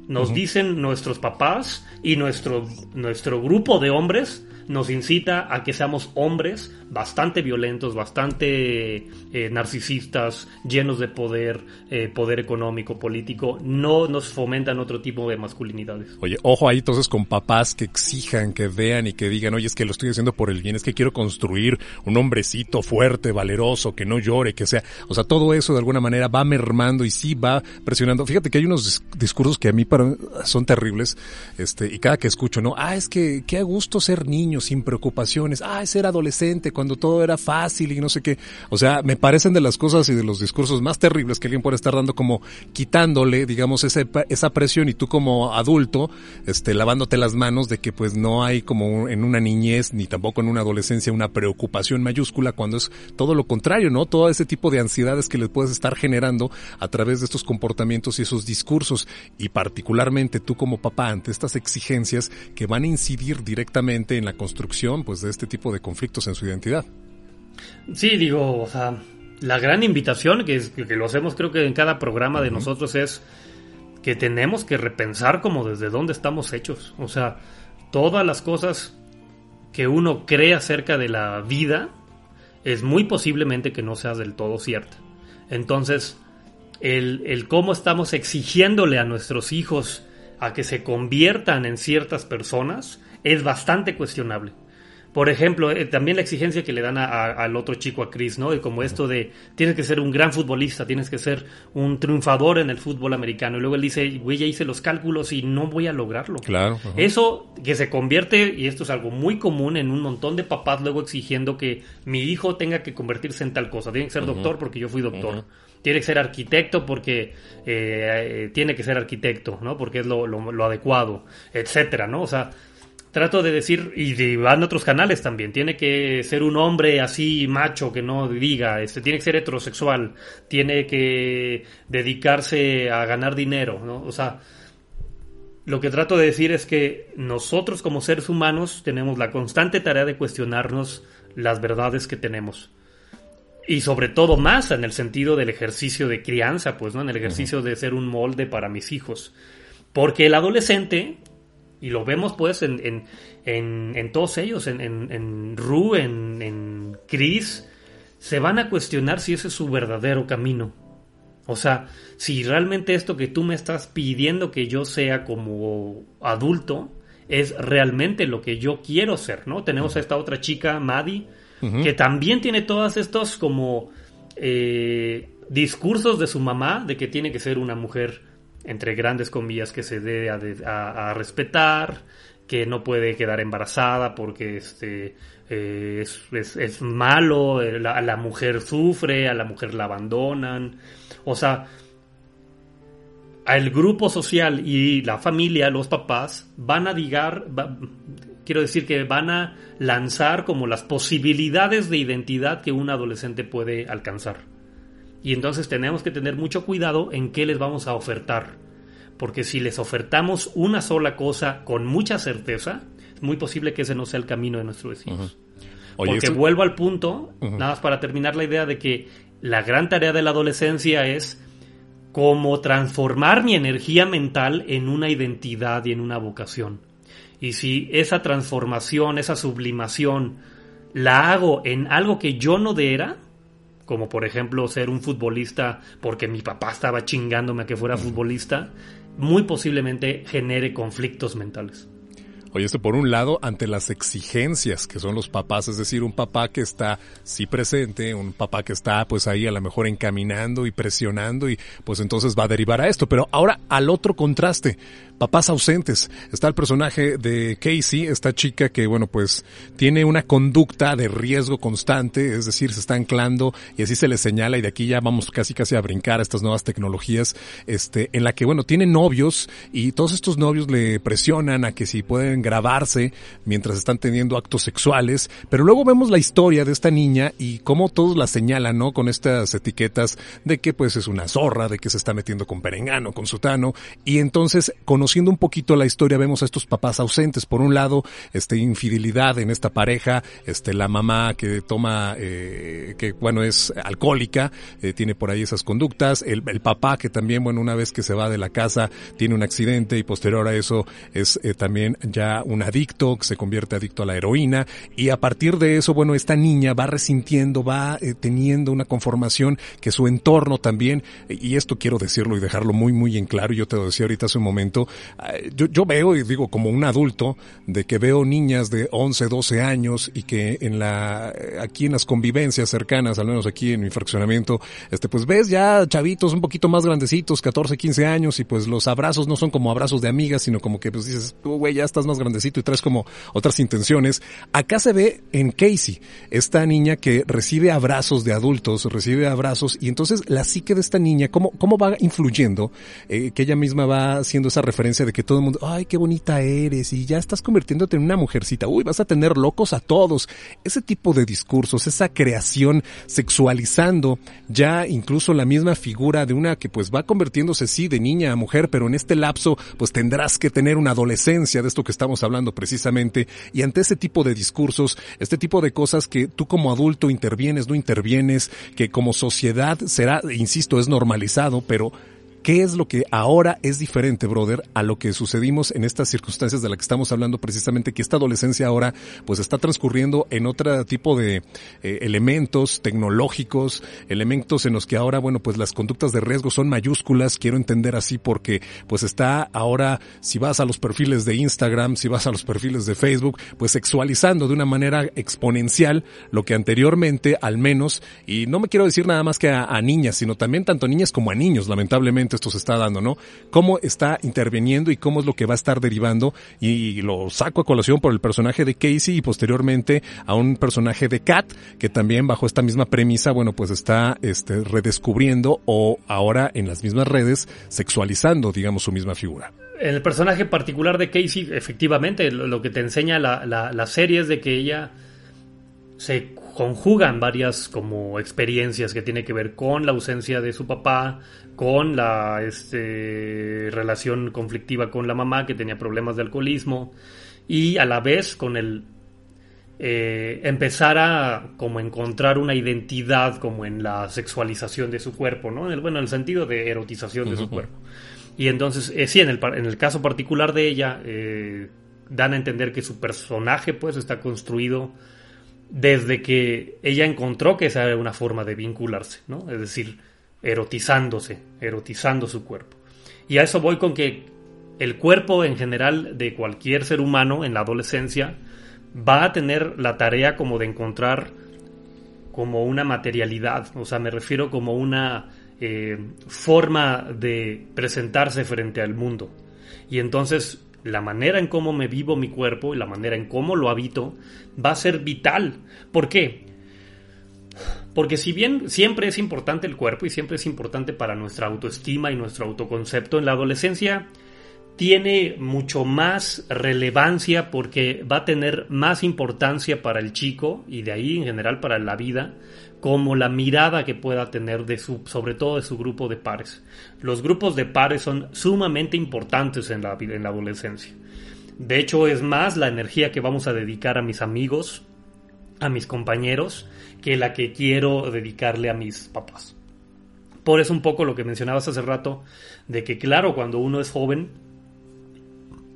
nos dicen nuestros papás y nuestro, nuestro grupo de hombres nos incita a que seamos hombres bastante violentos, bastante eh, narcisistas, llenos de poder, eh, poder económico, político. No nos fomentan otro tipo de masculinidades. Oye, ojo ahí entonces con papás que exijan, que vean y que digan, oye, es que lo estoy haciendo por el bien, es que quiero construir un hombrecito fuerte, valeroso, que no llore, que sea. O sea, todo eso de alguna manera va mermando y sí va presionando. Fíjate que hay unos discursos que a mí para, son terribles, este, y cada que escucho, ¿no? Ah, es que qué a gusto ser niño sin preocupaciones. Ah, ser adolescente cuando todo era fácil y no sé qué. O sea, me parecen de las cosas y de los discursos más terribles que alguien puede estar dando como quitándole, digamos, ese, esa presión y tú como adulto, este, lavándote las manos de que pues no hay como en una niñez ni tampoco en una adolescencia una preocupación mayúscula cuando es todo lo contrario, ¿no? Todo ese tipo de ansiedades que le puedes estar generando a través de estos comportamientos y esos discursos y particularmente tú como papá ante estas exigencias que van a incidir directamente en la construcción pues de este tipo de conflictos en su identidad. Sí, digo, o sea, la gran invitación que, es, que lo hacemos creo que en cada programa de nosotros es que tenemos que repensar como desde dónde estamos hechos. O sea, todas las cosas que uno cree acerca de la vida es muy posiblemente que no sea del todo cierta. Entonces, el, el cómo estamos exigiéndole a nuestros hijos a que se conviertan en ciertas personas es bastante cuestionable. Por ejemplo, eh, también la exigencia que le dan al otro chico, a Chris, ¿no? Y como esto de tienes que ser un gran futbolista, tienes que ser un triunfador en el fútbol americano. Y luego él dice, güey, ya hice los cálculos y no voy a lograrlo. Claro. Eso que se convierte, y esto es algo muy común en un montón de papás luego exigiendo que mi hijo tenga que convertirse en tal cosa. Tiene que ser doctor porque yo fui doctor. Tiene que ser arquitecto porque eh, eh, tiene que ser arquitecto, ¿no? Porque es lo, lo, lo adecuado, etcétera, ¿no? O sea, trato de decir, y van otros canales también, tiene que ser un hombre así macho que no diga, este, tiene que ser heterosexual, tiene que dedicarse a ganar dinero, ¿no? O sea, lo que trato de decir es que nosotros como seres humanos tenemos la constante tarea de cuestionarnos las verdades que tenemos. Y sobre todo más en el sentido del ejercicio de crianza, pues, ¿no? En el ejercicio de ser un molde para mis hijos. Porque el adolescente y lo vemos pues en, en, en, todos ellos, en, en, en Ru, en, en Chris, se van a cuestionar si ese es su verdadero camino. O sea, si realmente esto que tú me estás pidiendo que yo sea como adulto es realmente lo que yo quiero ser, ¿no? Tenemos a esta otra chica, Maddie, que también tiene todos estos como eh, discursos de su mamá de que tiene que ser una mujer entre grandes comillas, que se dé a, respetar, que no puede quedar embarazada porque este, eh, es, malo, eh, a la mujer sufre, a la mujer la abandonan. O sea, el grupo social y la familia, los papás, van a digar, quiero decir que van a lanzar como las posibilidades de identidad que un adolescente puede alcanzar. Y entonces tenemos que tener mucho cuidado en qué les vamos a ofertar. Porque si les ofertamos una sola cosa con mucha certeza, es muy posible que ese no sea el camino de nuestros hijos. Porque vuelvo al punto, nada más para terminar la idea de que la gran tarea de la adolescencia es cómo transformar mi energía mental en una identidad y en una vocación. Y si esa transformación, esa sublimación, la hago en algo que yo no era, como por ejemplo ser un futbolista porque mi papá estaba chingándome a que fuera futbolista, muy posiblemente genere conflictos mentales. Oye, esto por un lado, ante las exigencias que son los papás, es decir, un papá que está sí presente, un papá que está pues ahí a lo mejor encaminando y presionando y pues entonces va a derivar a esto. Pero ahora al otro contraste, papás ausentes. Está el personaje de Casey, esta chica que bueno pues tiene una conducta de riesgo constante, es decir, se está anclando y así se le señala y de aquí ya vamos casi casi a brincar a estas nuevas tecnologías, este, en la que bueno, tiene novios y todos estos novios le presionan a que si pueden grabarse mientras están teniendo actos sexuales, pero luego vemos la historia de esta niña y cómo todos la señalan, ¿no? Con estas etiquetas de que pues es una zorra, de que se está metiendo con perengano, con sutano, y entonces conociendo un poquito la historia vemos a estos papás ausentes. Por un lado, este infidelidad en esta pareja, este la mamá que toma, eh, que bueno es alcohólica, eh, tiene por ahí esas conductas, el, papá que también bueno una vez que se va de la casa tiene un accidente y posterior a eso es eh, también ya un adicto que se convierte adicto a la heroína y a partir de eso bueno esta niña va resintiendo, va eh, teniendo una conformación que su entorno también y esto quiero decirlo y dejarlo muy muy en claro. Yo te lo decía ahorita hace un momento yo, yo veo y digo como un adulto de que veo niñas de 11, 12 años y que en la, aquí en las convivencias cercanas, al menos aquí en mi fraccionamiento, este, pues ves ya chavitos un poquito más grandecitos, 14, 15 años y pues los abrazos no son como abrazos de amigas, sino como que pues dices, tú güey ya estás más grandecito y traes como otras intenciones. Acá se ve en Casey, esta niña que recibe abrazos de adultos, recibe abrazos y entonces la psique de esta niña, cómo, cómo va influyendo, eh, que ella misma va haciendo esa referencia de que todo el mundo, ay, qué bonita eres y ya estás convirtiéndote en una mujercita, uy, vas a tener locos a todos. Ese tipo de discursos, esa creación sexualizando ya incluso la misma figura de una que pues va convirtiéndose sí de niña a mujer, pero en este lapso pues tendrás que tener una adolescencia de esto que estamos hablando precisamente y ante ese tipo de discursos, este tipo de cosas que tú como adulto intervienes, no intervienes, que como sociedad será, insisto, es normalizado, pero ¿Qué es lo que ahora es diferente, brother, a lo que sucedimos en estas circunstancias de las que estamos hablando precisamente, que esta adolescencia ahora pues está transcurriendo en otro tipo de eh, elementos tecnológicos, elementos en los que ahora, bueno, pues las conductas de riesgo son mayúsculas, quiero entender así porque pues está ahora, si vas a los perfiles de Instagram, si vas a los perfiles de Facebook, pues sexualizando de una manera exponencial lo que anteriormente, al menos, y no me quiero decir nada más que a, a niñas, sino también tanto niñas como a niños, lamentablemente esto se está dando, ¿no? Cómo está interviniendo y cómo es lo que va a estar derivando y lo saco a colación por el personaje de Casey y posteriormente a un personaje de Kat que también bajo esta misma premisa, bueno, pues está este redescubriendo o ahora en las mismas redes sexualizando, digamos, su misma figura. El personaje particular de Casey, efectivamente, lo que te enseña la, la, la serie es de que ella se conjugan varias como experiencias que tiene que ver con la ausencia de su papá, con la este, relación conflictiva con la mamá que tenía problemas de alcoholismo y a la vez con el eh, empezar a como encontrar una identidad como en la sexualización de su cuerpo, ¿no? En el, bueno, en el sentido de erotización de su cuerpo. Y entonces, eh, sí, en el, en el caso particular de ella, eh, dan a entender que su personaje pues está construido desde que ella encontró que esa era una forma de vincularse, ¿no? Es decir, erotizándose, erotizando su cuerpo. Y a eso voy con que el cuerpo en general de cualquier ser humano en la adolescencia va a tener la tarea como de encontrar como una materialidad, o sea, me refiero como una eh, forma de presentarse frente al mundo. Y entonces la manera en cómo me vivo mi cuerpo y la manera en cómo lo habito va a ser vital. ¿Por qué? Porque si bien siempre es importante el cuerpo y siempre es importante para nuestra autoestima y nuestro autoconcepto, en la adolescencia tiene mucho más relevancia porque va a tener más importancia para el chico y de ahí en general para la vida como la mirada que pueda tener de su, sobre todo de su grupo de pares. Los grupos de pares son sumamente importantes en la, en la adolescencia. De hecho, es más la energía que vamos a dedicar a mis amigos, a mis compañeros, que la que quiero dedicarle a mis papás. Por eso un poco lo que mencionabas hace rato, de que claro, cuando uno es joven,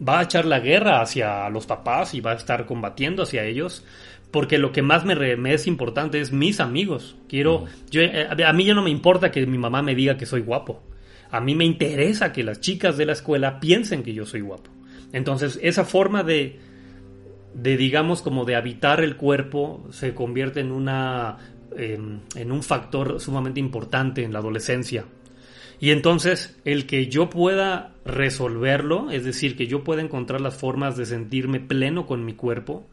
va a echar la guerra hacia los papás y va a estar combatiendo hacia ellos, porque lo que más me, es importante es mis amigos. Quiero, yo, eh, a mí ya no me importa que mi mamá me diga que soy guapo. A mí me interesa que las chicas de la escuela piensen que yo soy guapo. Entonces, esa forma de de digamos como de habitar el cuerpo se convierte en una em, en un factor sumamente importante en la adolescencia. Y entonces el que yo pueda resolverlo, es decir, que yo pueda encontrar las formas de sentirme pleno con mi cuerpo,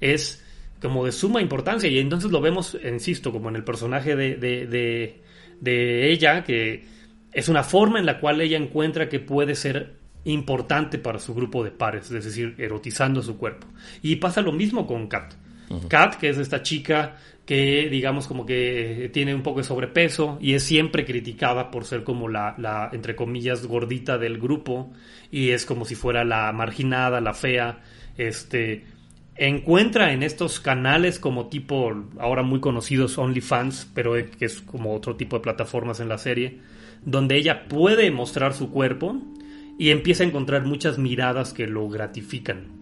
es como de suma importancia. Y entonces lo vemos, insisto, como en el personaje de, de, de ella, que es una forma en la cual ella encuentra que puede ser importante para su grupo de pares, es decir, erotizando su cuerpo. Y pasa lo mismo con Kat. Kat, que es esta chica que digamos como que tiene un poco de sobrepeso y es siempre criticada por ser como la, la, entre comillas gordita del grupo y es como si fuera la marginada, la fea, este encuentra en estos canales como tipo ahora muy conocidos OnlyFans, pero que es como otro tipo de plataformas en la serie, donde ella puede mostrar su cuerpo y empieza a encontrar muchas miradas que lo gratifican.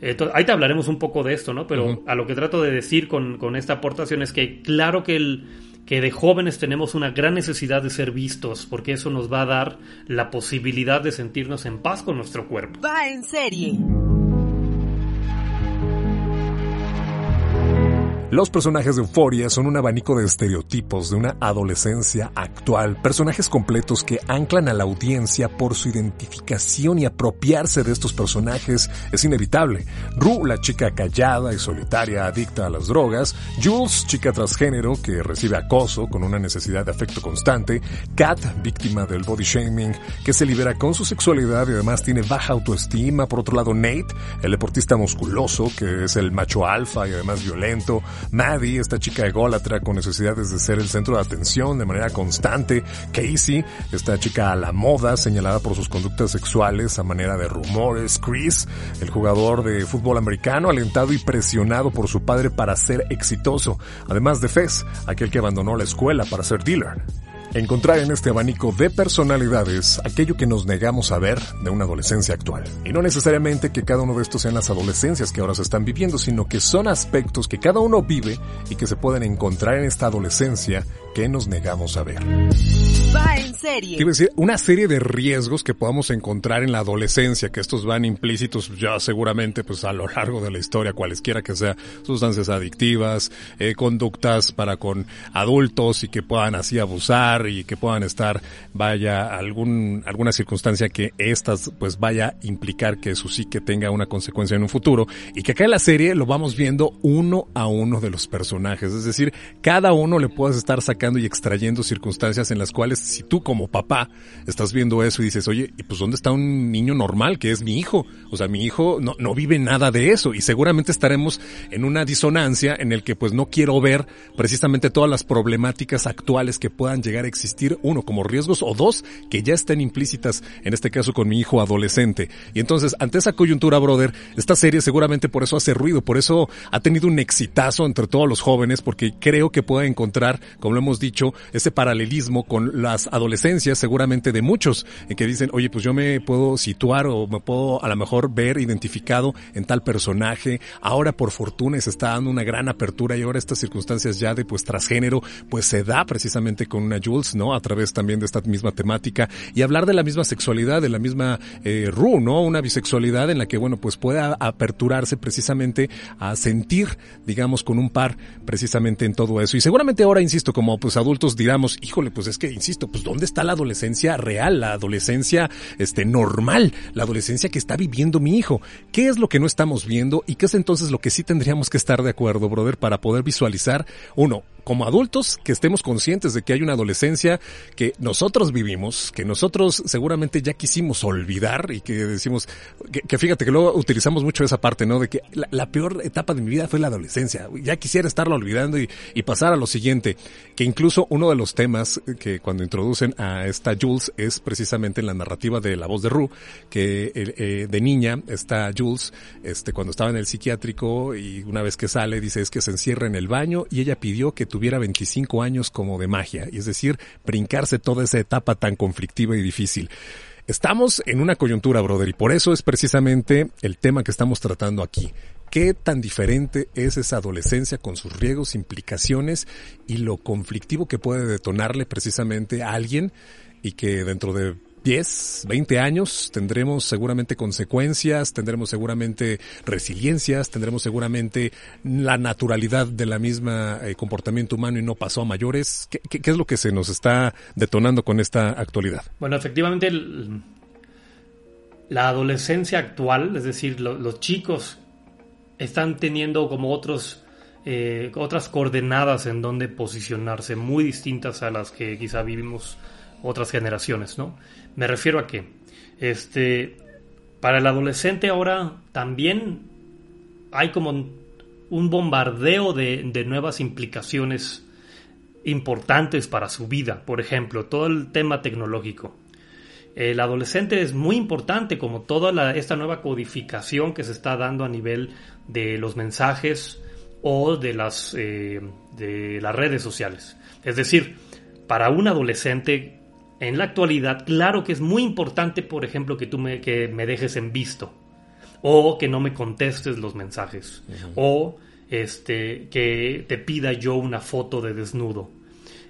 Entonces, ahí te hablaremos un poco de esto, ¿no? Pero a lo que trato de decir con, con, esta aportación es que claro que, el, que de jóvenes tenemos una gran necesidad de ser vistos, porque eso nos va a dar la posibilidad de sentirnos en paz con nuestro cuerpo. Va en serie. Los personajes de Euforia son un abanico de estereotipos de una adolescencia actual, personajes completos que anclan a la audiencia por su identificación y apropiarse de estos personajes es inevitable. Rue, la chica callada y solitaria adicta a las drogas, Jules, chica transgénero que recibe acoso con una necesidad de afecto constante, Kat, víctima del body shaming que se libera con su sexualidad y además tiene baja autoestima, por otro lado Nate, el deportista musculoso que es el macho alfa y además violento, Maddie, esta chica ególatra con necesidades de ser el centro de atención de manera constante. Casey, esta chica a la moda señalada por sus conductas sexuales a manera de rumores. Chris, el jugador de fútbol americano alentado y presionado por su padre para ser exitoso. Además de Fez, aquel que abandonó la escuela para ser dealer encontrar en este abanico de personalidades aquello que nos negamos a ver de una adolescencia actual. Y no necesariamente que cada uno de estos sean las adolescencias que ahora se están viviendo, sino que son aspectos que cada uno vive y que se pueden encontrar en esta adolescencia que nos negamos a ver. Va en serie. Quiero decir, una serie de riesgos que podamos encontrar en la adolescencia, que estos van implícitos ya seguramente pues a lo largo de la historia, cualesquiera que sea, sustancias adictivas, eh, conductas para con adultos y que puedan así abusar y que puedan estar, vaya, algún, alguna circunstancia que estas pues vaya a implicar que su psique tenga una consecuencia en un futuro y que acá en la serie lo vamos viendo uno a uno de los personajes, es decir, cada uno le puedes estar sacando y extrayendo circunstancias en las cuales si tú como papá estás viendo eso y dices, oye, ¿y pues dónde está un niño normal que es mi hijo? O sea, mi hijo no, no vive nada de eso y seguramente estaremos en una disonancia en el que pues no quiero ver precisamente todas las problemáticas actuales que puedan llegar a existir, uno, como riesgos o dos, que ya estén implícitas, en este caso con mi hijo adolescente. Y entonces, ante esa coyuntura, brother, esta serie seguramente por eso hace ruido, por eso ha tenido un exitazo entre todos los jóvenes, porque creo que puede encontrar, como lo hemos dicho, ese paralelismo con las adolescencias seguramente de muchos, en que dicen, oye, pues yo me puedo situar o me puedo a lo mejor ver identificado en tal personaje, ahora por fortuna se está dando una gran apertura y ahora estas circunstancias ya de pues transgénero, pues se da precisamente con una Jules, ¿no? A través también de esta misma temática y hablar de la misma sexualidad, de la misma eh, Ru, ¿no? Una bisexualidad en la que, bueno, pues pueda aperturarse precisamente a sentir, digamos, con un par precisamente en todo eso. Y seguramente ahora, insisto, como pues adultos diramos, híjole, pues es que, insisto, pues ¿dónde está la adolescencia real, la adolescencia, este, normal, la adolescencia que está viviendo mi hijo? ¿Qué es lo que no estamos viendo y qué es entonces lo que sí tendríamos que estar de acuerdo, brother, para poder visualizar, uno, como adultos que estemos conscientes de que hay una adolescencia que nosotros vivimos, que nosotros seguramente ya quisimos olvidar y que decimos, que, fíjate que luego utilizamos mucho esa parte, ¿no? De que la, peor etapa de mi vida fue la adolescencia. Ya quisiera estarla olvidando y, pasar a lo siguiente, que incluso uno de los temas que cuando introducen a esta Jules es precisamente en la narrativa de la voz de Rue, que eh, de niña está Jules, este, cuando estaba en el psiquiátrico y una vez que sale dice es que se encierra en el baño y ella pidió que tuviera 25 años como de magia, y es decir, brincarse toda esa etapa tan conflictiva y difícil. Estamos en una coyuntura, brother, y por eso es precisamente el tema que estamos tratando aquí. ¿Qué tan diferente es esa adolescencia con sus riesgos, implicaciones y lo conflictivo que puede detonarle precisamente a alguien y que dentro de 10, 20 años, tendremos seguramente consecuencias, tendremos seguramente resiliencias, tendremos seguramente la naturalidad de la misma eh, comportamiento humano y no pasó a mayores. ¿Qué, qué, es lo que se nos está detonando con esta actualidad? Bueno, efectivamente, el- la adolescencia actual, es decir, lo- los chicos están teniendo como otros eh, otras coordenadas en donde posicionarse muy distintas a las que quizá vivimos otras generaciones, ¿no? Me refiero a que este para el adolescente ahora también hay como un bombardeo de, de nuevas implicaciones importantes para su vida. Por ejemplo, todo el tema tecnológico. El adolescente es muy importante como toda esta nueva codificación que se está dando a nivel de los mensajes o de las, eh, de las redes sociales. Es decir, para un adolescente en la actualidad, claro que es muy importante, por ejemplo, que tú me, que me dejes en visto o que no me contestes los mensajes o este que te pida yo una foto de desnudo.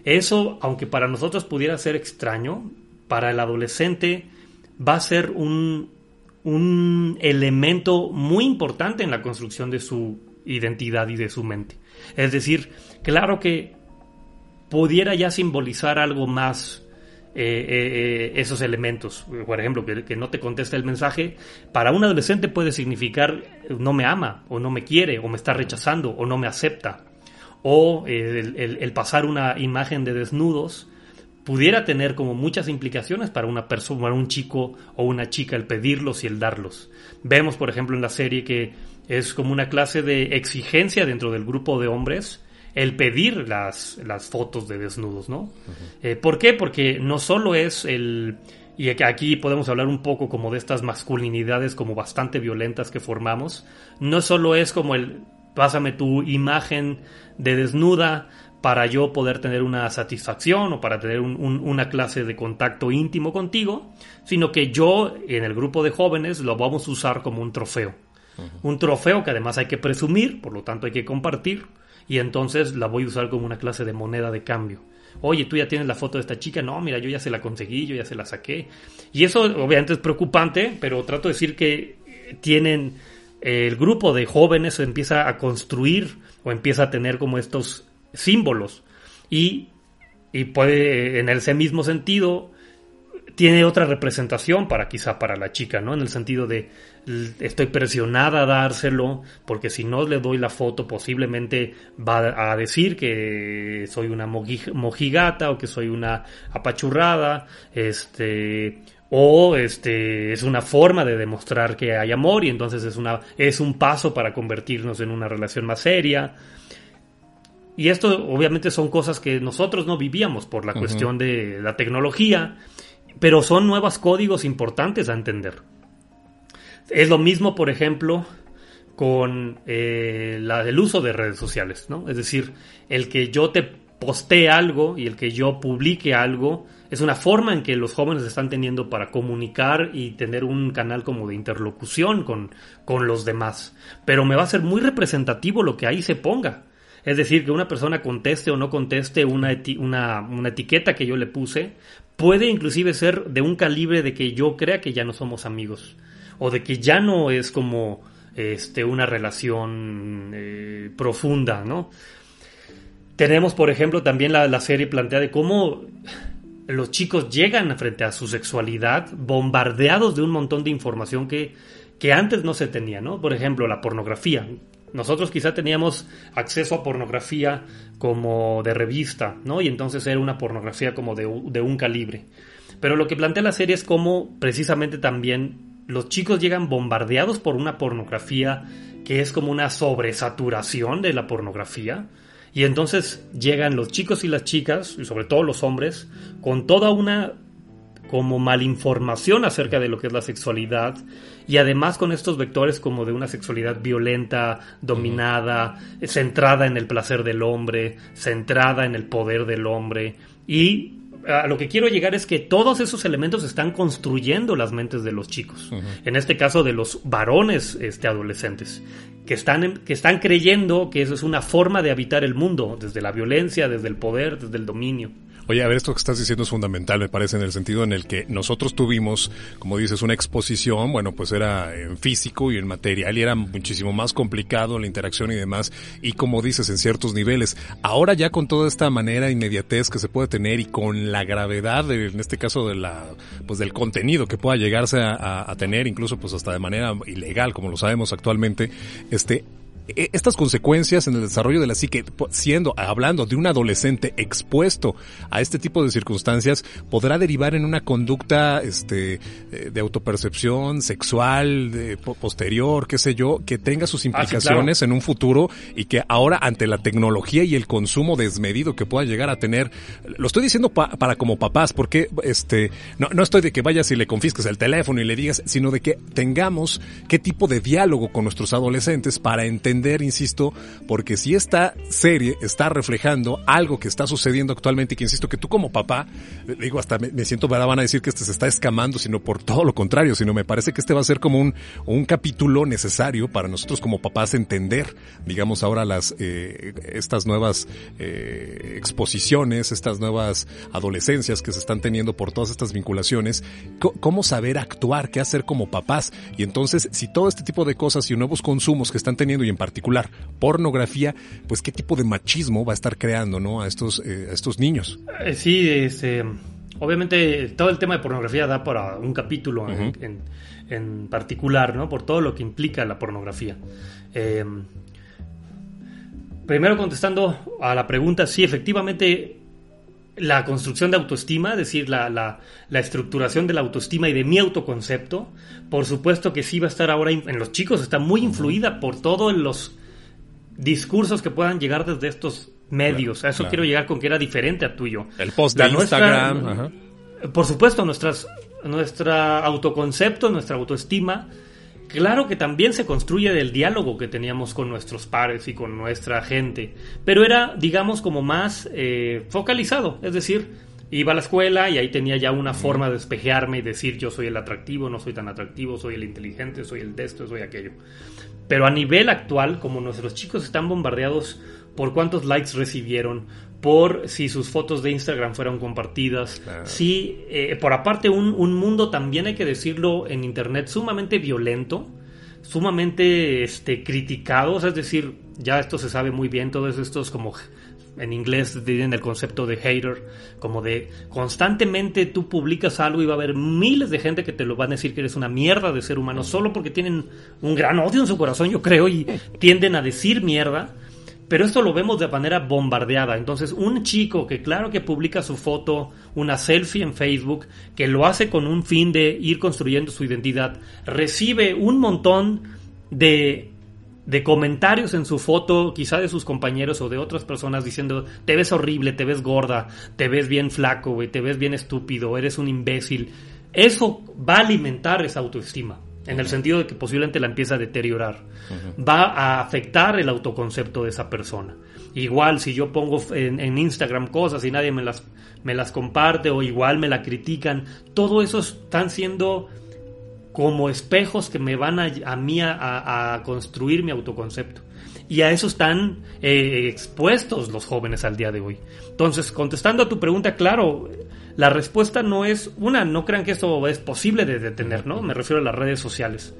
Eso, aunque para nosotros pudiera ser extraño, para el adolescente va a ser un, un elemento muy importante en la construcción de su identidad y de su mente. Es decir, claro que pudiera ya simbolizar algo más eh, eh, eh, esos elementos. Por ejemplo, que, no te contesta el mensaje, para un adolescente puede significar no me ama, o no me quiere, o me está rechazando, o no me acepta. O el, el- pasar una imagen de desnudos pudiera tener como muchas implicaciones para una persona, un chico o una chica el pedirlos y el darlos. Vemos, por ejemplo, en la serie que es como una clase de exigencia dentro del grupo de hombres el pedir las, las fotos de desnudos, ¿no? Eh, ¿Por qué? Porque no solo es el... Y aquí podemos hablar un poco como de estas masculinidades como bastante violentas que formamos. No solo es como el pásame tu imagen de desnuda para yo poder tener una satisfacción o para tener un- un- una clase de contacto íntimo contigo, sino que yo en el grupo de jóvenes lo vamos a usar como un trofeo. Un trofeo que además hay que presumir, por lo tanto hay que compartir, y entonces la voy a usar como una clase de moneda de cambio. Oye, tú ya tienes la foto de esta chica, no, mira, yo ya se la conseguí, yo ya se la saqué. Y eso obviamente es preocupante, pero trato de decir que tienen eh, el grupo de jóvenes empieza a construir o empieza a tener como estos símbolos y, y puede en ese mismo sentido tiene otra representación para quizá para la chica, ¿no? En el sentido de estoy presionada a dárselo porque si no le doy la foto posiblemente va a decir que soy una moji- mojigata o que soy una apachurrada, este o este es una forma de demostrar que hay amor y entonces es una es un paso para convertirnos en una relación más seria. Y esto obviamente son cosas que nosotros no vivíamos por la cuestión de la tecnología, pero son nuevos códigos importantes a entender. Es lo mismo, por ejemplo, con eh, la- el uso de redes sociales, ¿no? Es decir, el que yo te postee algo y el que yo publique algo es una forma en que los jóvenes están teniendo para comunicar y tener un canal como de interlocución con, con los demás. Pero me va a ser muy representativo lo que ahí se ponga. Es decir, que una persona conteste o no conteste una, una, una etiqueta que yo le puse, puede inclusive ser de un calibre de que yo crea que ya no somos amigos. O de que ya no es como este, una relación eh, profunda, ¿no? Tenemos, por ejemplo, también la, la serie plantea de cómo los chicos llegan frente a su sexualidad bombardeados de un montón de información que, que antes no se tenía, ¿no? Por ejemplo, la pornografía. Nosotros quizá teníamos acceso a pornografía como de revista, ¿no? Y entonces era una pornografía como de, de un calibre. Pero lo que plantea la serie es cómo precisamente también los chicos llegan bombardeados por una pornografía que es como una sobresaturación de la pornografía. Y entonces llegan los chicos y las chicas, y sobre todo los hombres, con toda una como malinformación acerca de lo que es la sexualidad y además con estos vectores como de una sexualidad violenta, dominada, centrada en el placer del hombre, centrada en el poder del hombre y a lo que quiero llegar es que todos esos elementos están construyendo las mentes de los chicos. En este caso de los varones este, adolescentes, que están, en- que están creyendo que eso es una forma de habitar el mundo, desde la violencia, desde el poder, desde el dominio. Oye, a ver, esto que estás diciendo es fundamental, me parece, en el sentido en el que nosotros tuvimos, como dices, una exposición, bueno, pues era en físico y en material y era muchísimo más complicado la interacción y demás, y como dices, en ciertos niveles. Ahora ya con toda esta manera inmediatez que se puede tener y con la gravedad, de, en este caso, de la, pues del contenido que pueda llegarse a, tener, incluso pues hasta de manera ilegal, como lo sabemos actualmente, este, estas consecuencias en el desarrollo de la psique, siendo, hablando de un adolescente expuesto a este tipo de circunstancias, podrá derivar en una conducta, este, eh, de autopercepción sexual, de, posterior, qué sé yo, que tenga sus implicaciones en un futuro y que ahora ante la tecnología y el consumo desmedido que pueda llegar a tener, lo estoy diciendo para como papás, porque este, no, no estoy de que vayas y le confisques el teléfono y le digas, sino de que tengamos qué tipo de diálogo con nuestros adolescentes para entender insisto, porque si esta serie está reflejando algo que está sucediendo actualmente y que insisto que tú como papá, digo, hasta me, siento, van a decir que este se está escamando, sino por todo lo contrario, sino me parece que este va a ser como un, un capítulo necesario para nosotros como papás entender, digamos ahora las, eh, estas nuevas eh, exposiciones, estas nuevas adolescencias que se están teniendo por todas estas vinculaciones, cómo saber actuar, qué hacer como papás. Y entonces, si todo este tipo de cosas y nuevos consumos que están teniendo y particular pornografía, pues qué tipo de machismo va a estar creando, ¿no? A estos, eh, a estos niños. Eh, sí, este, obviamente todo el tema de pornografía da para un capítulo en, particular, ¿no? Por todo lo que implica la pornografía. Eh, primero contestando a la pregunta, sí, efectivamente la construcción de autoestima, es decir, la, la, estructuración de la autoestima y de mi autoconcepto, por supuesto que sí va a estar ahora en los chicos, está muy influida por todos los discursos que puedan llegar desde estos medios. a eso quiero llegar con que era diferente a tuyo. El post de Instagram. Por supuesto, nuestras, nuestra autoconcepto, nuestra autoestima Claro que también se construye del diálogo que teníamos con nuestros pares y con nuestra gente, pero era, digamos, como más eh, focalizado, es decir, iba a la escuela y ahí tenía ya una forma de despejearme y decir yo soy el atractivo, no soy tan atractivo, soy el inteligente, soy el de esto, soy aquello. Pero a nivel actual, como nuestros chicos están bombardeados por cuántos likes recibieron, por si sus fotos de Instagram fueron compartidas, si eh, por aparte un, un, mundo también hay que decirlo en internet sumamente violento, sumamente este criticado, es decir, ya esto se sabe muy bien, todos estos como en inglés tienen el concepto de hater, como de constantemente tú publicas algo y va a haber miles de gente que te lo van a decir que eres una mierda de ser humano solo porque tienen un gran odio en su corazón, yo creo, y tienden a decir mierda pero esto lo vemos de manera bombardeada. Entonces, un chico que claro que publica su foto, una selfie en Facebook, que lo hace con un fin de ir construyendo su identidad, recibe un montón de, de comentarios en su foto, quizá de sus compañeros o de otras personas diciendo, te ves horrible, te ves gorda, te ves bien flaco, te ves bien estúpido, eres un imbécil. Eso va a alimentar esa autoestima en el sentido de que posiblemente la empieza a deteriorar. Va a afectar el autoconcepto de esa persona. Igual si yo pongo en, Instagram cosas y nadie me las, me las comparte o igual me la critican, todo eso están siendo como espejos que me van a, mí a, construir mi autoconcepto. Y a eso están eh, expuestos los jóvenes al día de hoy. Entonces, contestando a tu pregunta, claro, la respuesta no es, una, no crean que esto es posible de detener, ¿no? Me refiero a las redes sociales.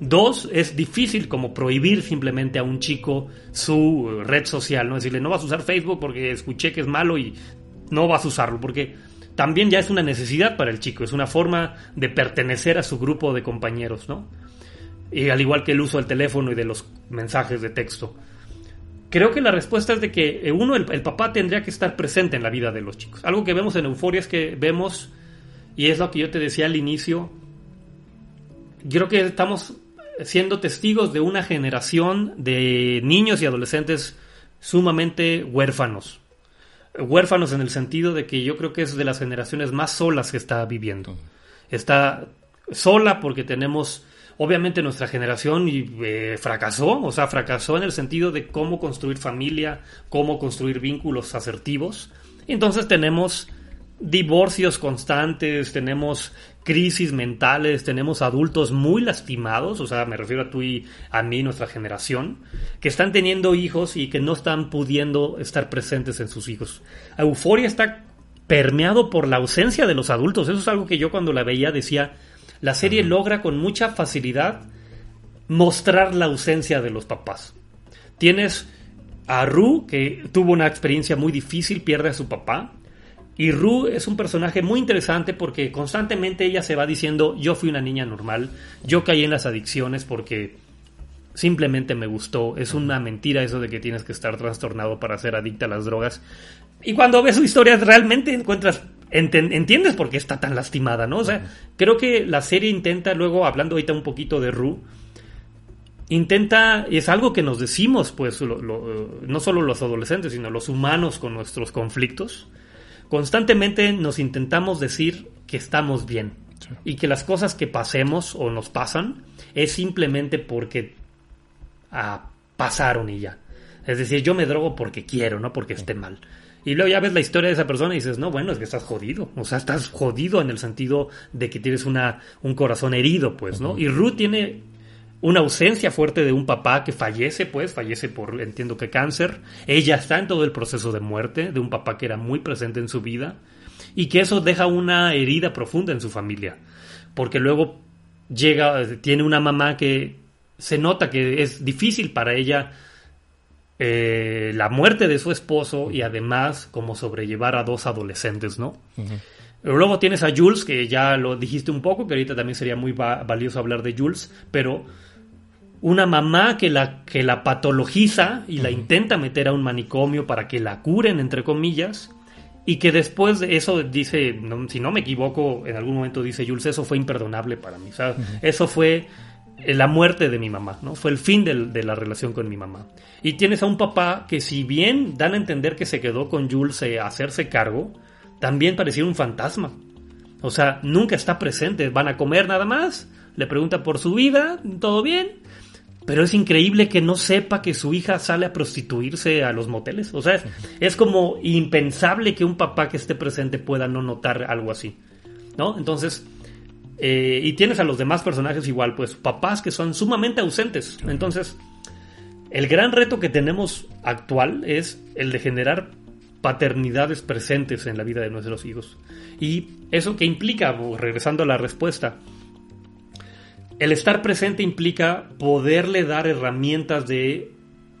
Dos, es difícil como prohibir simplemente a un chico su red social, ¿no? Decirle, no vas a usar Facebook porque escuché que es malo y no vas a usarlo, porque también ya es una necesidad para el chico, es una forma de pertenecer a su grupo de compañeros, ¿no? Y al igual que el uso del teléfono y de los mensajes de texto. Creo que la respuesta es de que eh, uno, el, papá tendría que estar presente en la vida de los chicos. Algo que vemos en Euforia es que vemos, y es lo que yo te decía al inicio, creo que estamos siendo testigos de una generación de niños y adolescentes sumamente huérfanos. Huérfanos en el sentido de que yo creo que es de las generaciones más solas que está viviendo. Está sola porque tenemos Obviamente nuestra generación eh, fracasó, o sea, fracasó en el sentido de cómo construir familia, cómo construir vínculos asertivos. Entonces tenemos divorcios constantes, tenemos crisis mentales, tenemos adultos muy lastimados, o sea, me refiero a tú y a mí, nuestra generación, que están teniendo hijos y que no están pudiendo estar presentes en sus hijos. Euforia está permeado por la ausencia de los adultos. Eso es algo que yo cuando la veía decía, la serie logra con mucha facilidad mostrar la ausencia de los papás. Tienes a Ru, que tuvo una experiencia muy difícil, pierde a su papá. Y Ru es un personaje muy interesante porque constantemente ella se va diciendo, yo fui una niña normal, yo caí en las adicciones porque simplemente me gustó. Es una mentira eso de que tienes que estar trastornado para ser adicta a las drogas. Y cuando ves su historia realmente encuentras, entiendes por qué está tan lastimada, ¿no? O sea, creo que la serie intenta luego, hablando ahorita un poquito de Ru, intenta, y es algo que nos decimos, pues, no solo los adolescentes, sino los humanos con nuestros conflictos, constantemente nos intentamos decir que estamos bien y que las cosas que pasemos o nos pasan es simplemente porque ah, pasaron y ya. Es decir, yo me drogo porque quiero, no porque esté mal. Y luego ya ves la historia de esa persona y dices, no, bueno, es que estás jodido. O sea, estás jodido en el sentido de que tienes una, un corazón herido, pues, ¿no? Y Ruth tiene una ausencia fuerte de un papá que fallece, pues, fallece por, entiendo que cáncer. Ella está en todo el proceso de muerte de un papá que era muy presente en su vida y que eso deja una herida profunda en su familia. Porque luego llega, tiene una mamá que se nota que es difícil para ella eh, la muerte de su esposo y además como sobrellevar a dos adolescentes, ¿no? Luego tienes a Jules, que ya lo dijiste un poco, que ahorita también sería muy valioso hablar de Jules, pero una mamá que la, que la patologiza y la intenta meter a un manicomio para que la curen, entre comillas, y que después de eso dice, si no me equivoco, en algún momento dice Jules, eso fue imperdonable para mí. O sea, eso fue la muerte de mi mamá, ¿no? Fue el fin de, la relación con mi mamá. Y tienes a un papá que si bien dan a entender que se quedó con Jules a hacerse cargo, también parecía un fantasma. O sea, nunca está presente. Van a comer nada más, le pregunta por su vida, todo bien, pero es increíble que no sepa que su hija sale a prostituirse a los moteles. O sea, es, como impensable que un papá que esté presente pueda no notar algo así. ¿No? Entonces, eh, y tienes a los demás personajes igual, pues papás que son sumamente ausentes. Entonces, el gran reto que tenemos actual es el de generar paternidades presentes en la vida de nuestros hijos. Y eso que implica, regresando a la respuesta, el estar presente implica poderle dar herramientas de,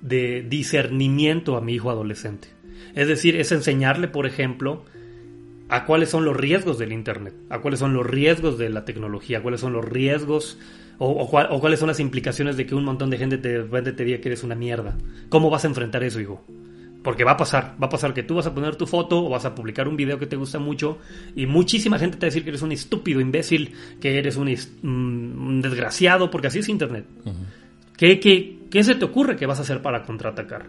discernimiento a mi hijo adolescente. Es decir, es enseñarle, por ejemplo, a cuáles son los riesgos del Internet, a cuáles son los riesgos de la tecnología, cuáles son los riesgos o, cuáles son las implicaciones de que un montón de gente te, te diga que eres una mierda. ¿Cómo vas a enfrentar eso, hijo? Porque va a pasar, va a pasar que tú vas a poner tu foto o vas a publicar un video que te gusta mucho y muchísima gente te va a decir que eres un estúpido imbécil, que eres un, mm, desgraciado, porque así es Internet. ¿Qué, qué, se te ocurre que vas a hacer para contraatacar?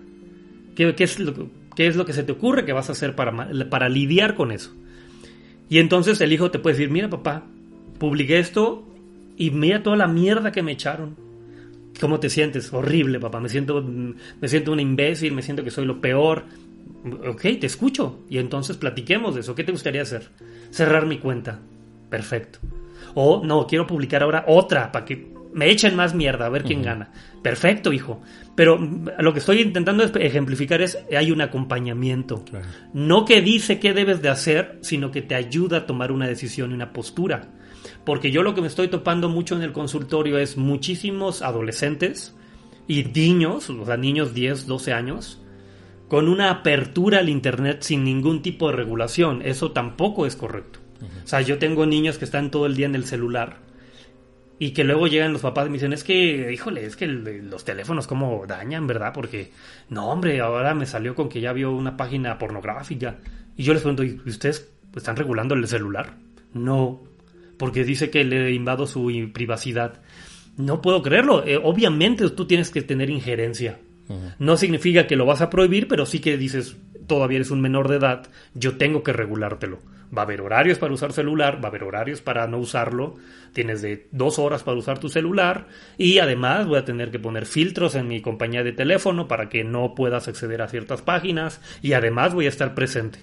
¿Qué, qué, es lo, ¿Qué es lo que se te ocurre que vas a hacer para, para lidiar con eso? Y entonces el hijo te puede decir, mira papá, publiqué esto y mira toda la mierda que me echaron ¿Cómo te sientes? Horrible, papá. Me siento, me siento un imbécil, me siento que soy lo peor. Ok, te escucho. Y entonces platiquemos de eso. ¿Qué te gustaría hacer? Cerrar mi cuenta. Perfecto. O no, quiero publicar ahora otra para que me echen más mierda, a ver quién gana. Perfecto, hijo. Pero lo que estoy intentando ejemplificar es hay un acompañamiento. No que dice qué debes de hacer, sino que te ayuda a tomar una decisión y una postura. Porque yo lo que me estoy topando mucho en el consultorio es muchísimos adolescentes y niños, o sea, niños 10, 12 años, con una apertura al Internet sin ningún tipo de regulación. Eso tampoco es correcto. O sea, yo tengo niños que están todo el día en el celular y que luego llegan los papás y me dicen, es que, híjole, es que los teléfonos como dañan, ¿verdad? Porque, no, hombre, ahora me salió con que ya vio una página pornográfica. Y yo les pregunto, ¿y ustedes están regulando el celular? No, porque dice que le invado su privacidad. No puedo creerlo. Eh, obviamente tú tienes que tener injerencia. No significa que lo vas a prohibir, pero sí que dices, todavía eres un menor de edad, yo tengo que regulártelo. Va a haber horarios para usar celular, va a haber horarios para no usarlo. Tienes de dos horas para usar tu celular y además voy a tener que poner filtros en mi compañía de teléfono para que no puedas acceder a ciertas páginas y además voy a estar presente.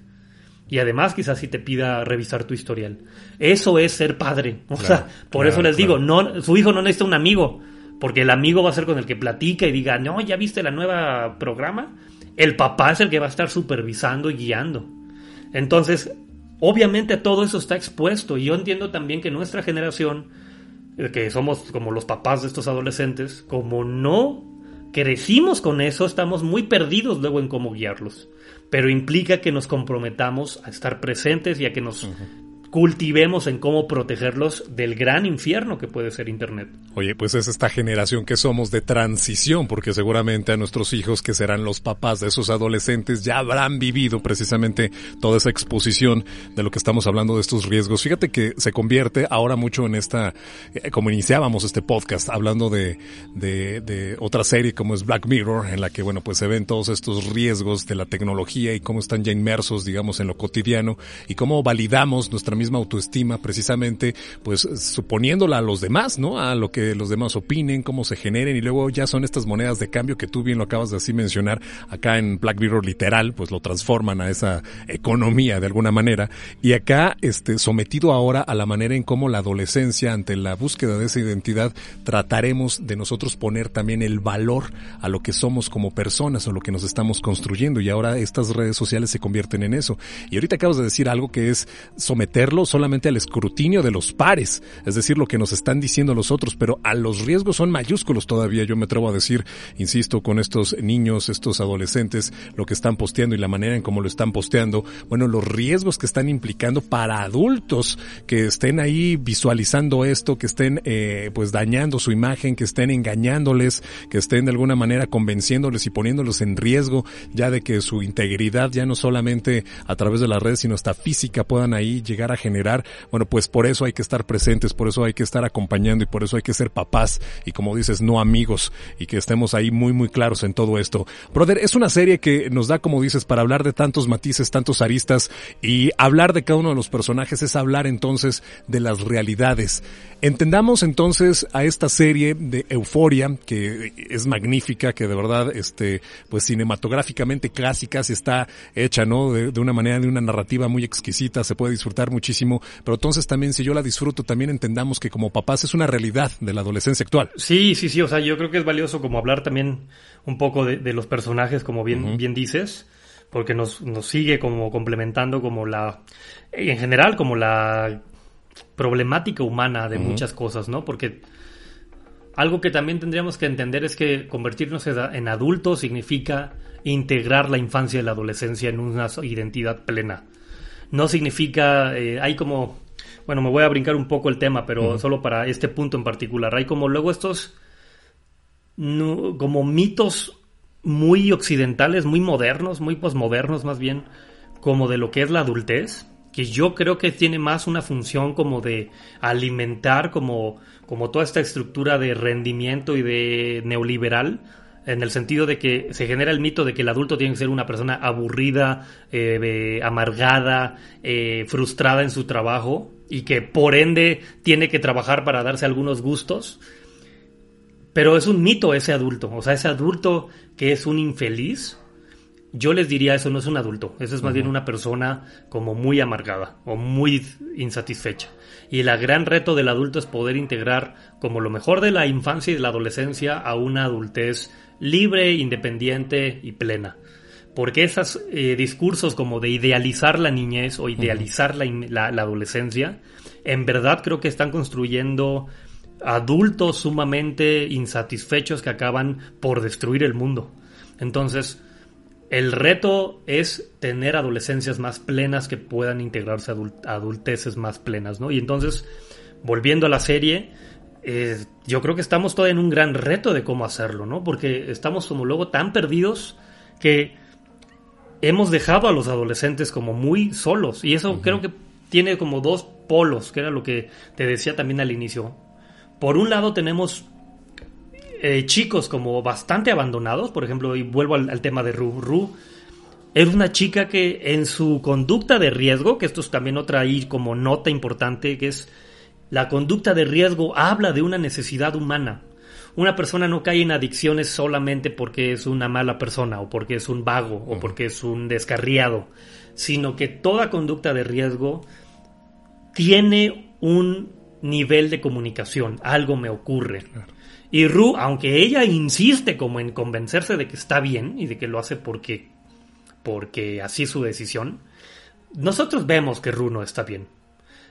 Y además quizás si te pida revisar tu historial. Eso es ser padre. O sea, por eso les digo, no, su hijo no necesita un amigo, porque el amigo va a ser con el que platica y diga, no, ya viste la nueva programa. El papá es el que va a estar supervisando y guiando. Entonces, obviamente todo eso está expuesto y yo entiendo también que nuestra generación, eh, que somos como los papás de estos adolescentes, como no crecimos con eso, estamos muy perdidos luego en cómo guiarlos. Pero implica que nos comprometamos a estar presentes y a que nos cultivemos en cómo protegerlos del gran infierno que puede ser Internet. Oye, pues es esta generación que somos de transición, porque seguramente a nuestros hijos, que serán los papás de esos adolescentes, ya habrán vivido precisamente toda esa exposición de lo que estamos hablando de estos riesgos. Fíjate que se convierte ahora mucho en esta, eh, como iniciábamos este podcast, hablando de, de, de otra serie como es Black Mirror, en la que, bueno, pues se ven todos estos riesgos de la tecnología y cómo están ya inmersos, digamos, en lo cotidiano y cómo validamos nuestra misma autoestima precisamente pues suponiéndola a los demás, ¿no? A lo que los demás opinen, cómo se generen y luego ya son estas monedas de cambio que tú bien lo acabas de así mencionar acá en Black Mirror literal, pues lo transforman a esa economía de alguna manera y acá este sometido ahora a la manera en cómo la adolescencia ante la búsqueda de esa identidad trataremos de nosotros poner también el valor a lo que somos como personas o lo que nos estamos construyendo y ahora estas redes sociales se convierten en eso. Y ahorita acabas de decir algo que es someter solamente al escrutinio de los pares, es decir, lo que nos están diciendo los otros, pero a los riesgos son mayúsculos todavía, yo me atrevo a decir, insisto, con estos niños, estos adolescentes, lo que están posteando y la manera en cómo lo están posteando, bueno, los riesgos que están implicando para adultos que estén ahí visualizando esto, que estén eh, pues dañando su imagen, que estén engañándoles, que estén de alguna manera convenciéndoles y poniéndolos en riesgo ya de que su integridad ya no solamente a través de las redes, sino hasta física puedan ahí llegar a generar, bueno, pues por eso hay que estar presentes, por eso hay que estar acompañando y por eso hay que ser papás y como dices, no amigos y que estemos ahí muy, muy claros en todo esto. Brother, es una serie que nos da, como dices, para hablar de tantos matices, tantos aristas y hablar de cada uno de los personajes es hablar entonces de las realidades. Entendamos entonces a esta serie de Euforia, que es magnífica, que de verdad, este, pues cinematográficamente clásica, se está hecha, ¿no? De, de una manera, de una narrativa muy exquisita, se puede disfrutar muchísimo, pero entonces también si yo la disfruto, también entendamos que como papás es una realidad de la adolescencia actual. Sí, sí, sí, o sea, yo creo que es valioso como hablar también un poco de, de los personajes, como bien, uh -huh. bien dices, porque nos, nos sigue como complementando como la, en general, como la problemática humana de uh -huh. muchas cosas, ¿no? Porque algo que también tendríamos que entender es que convertirnos en adultos significa integrar la infancia y la adolescencia en una identidad plena no significa, eh, hay como, bueno, me voy a brincar un poco el tema, pero uh -huh. solo para este punto en particular, hay como luego estos, no, como mitos muy occidentales, muy modernos, muy posmodernos más bien, como de lo que es la adultez, que yo creo que tiene más una función como de alimentar como, como toda esta estructura de rendimiento y de neoliberal, en el sentido de que se genera el mito de que el adulto tiene que ser una persona aburrida, eh, amargada, eh, frustrada en su trabajo y que por ende tiene que trabajar para darse algunos gustos. Pero es un mito ese adulto, o sea, ese adulto que es un infeliz, yo les diría eso no es un adulto, eso es más uh -huh. bien una persona como muy amargada o muy insatisfecha. Y el gran reto del adulto es poder integrar como lo mejor de la infancia y de la adolescencia a una adultez libre, independiente y plena. Porque esos eh, discursos como de idealizar la niñez o idealizar la, la, adolescencia, en verdad creo que están construyendo adultos sumamente insatisfechos que acaban por destruir el mundo. Entonces, el reto es tener adolescencias más plenas que puedan integrarse a adult adulteces más plenas, ¿no? Y entonces, volviendo a la serie, eh, yo creo que estamos todavía en un gran reto de cómo hacerlo, ¿no? Porque estamos como luego tan perdidos que hemos dejado a los adolescentes como muy solos. Y eso uh -huh. creo que tiene como dos polos, que era lo que te decía también al inicio. Por un lado tenemos eh, chicos como bastante abandonados, por ejemplo, y vuelvo al, al tema de Ru. Ru era una chica que en su conducta de riesgo, que esto es también otra ahí como nota importante, que es la conducta de riesgo habla de una necesidad humana. Una persona no cae en adicciones solamente porque es una mala persona o porque es un vago o uh -huh. porque es un descarriado, sino que toda conducta de riesgo tiene un nivel de comunicación, algo me ocurre. Claro. Y Ru, aunque ella insiste como en convencerse de que está bien y de que lo hace porque, porque así es su decisión, nosotros vemos que Ru no está bien.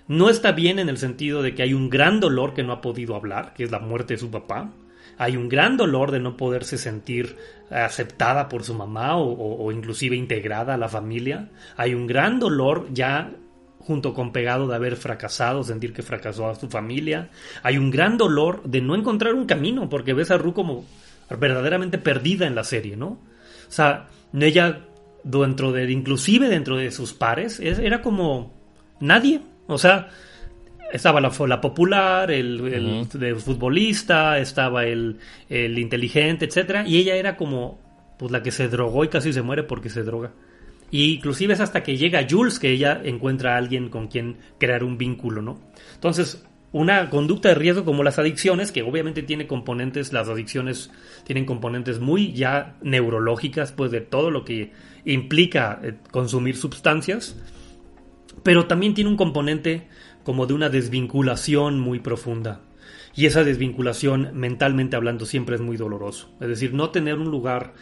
No está bien en el sentido de que hay un gran dolor que no ha podido hablar, que es la muerte de su papá. Hay un gran dolor de no poderse sentir aceptada por su mamá o, o inclusive integrada a la familia. Hay un gran dolor ya junto con pegado de haber fracasado, sentir que fracasó a su familia. Hay un gran dolor de no encontrar un camino, porque ves a Ru como verdaderamente perdida en la serie, ¿no? O sea, ella dentro de, inclusive dentro de sus pares, era como nadie. O sea, estaba la, la popular, el, futbolista, estaba el, el inteligente, etcétera, y ella era como pues la que se drogó y casi se muere porque se droga. Y inclusive es hasta que llega Jules que ella encuentra a alguien con quien crear un vínculo, ¿no? Entonces, una conducta de riesgo como las adicciones, que obviamente tiene componentes, las adicciones tienen componentes muy ya neurológicas, pues de todo lo que implica eh, consumir sustancias, pero también tiene un componente como de una desvinculación muy profunda. Y esa desvinculación, mentalmente hablando, siempre es muy doloroso. Es decir, no tener un lugar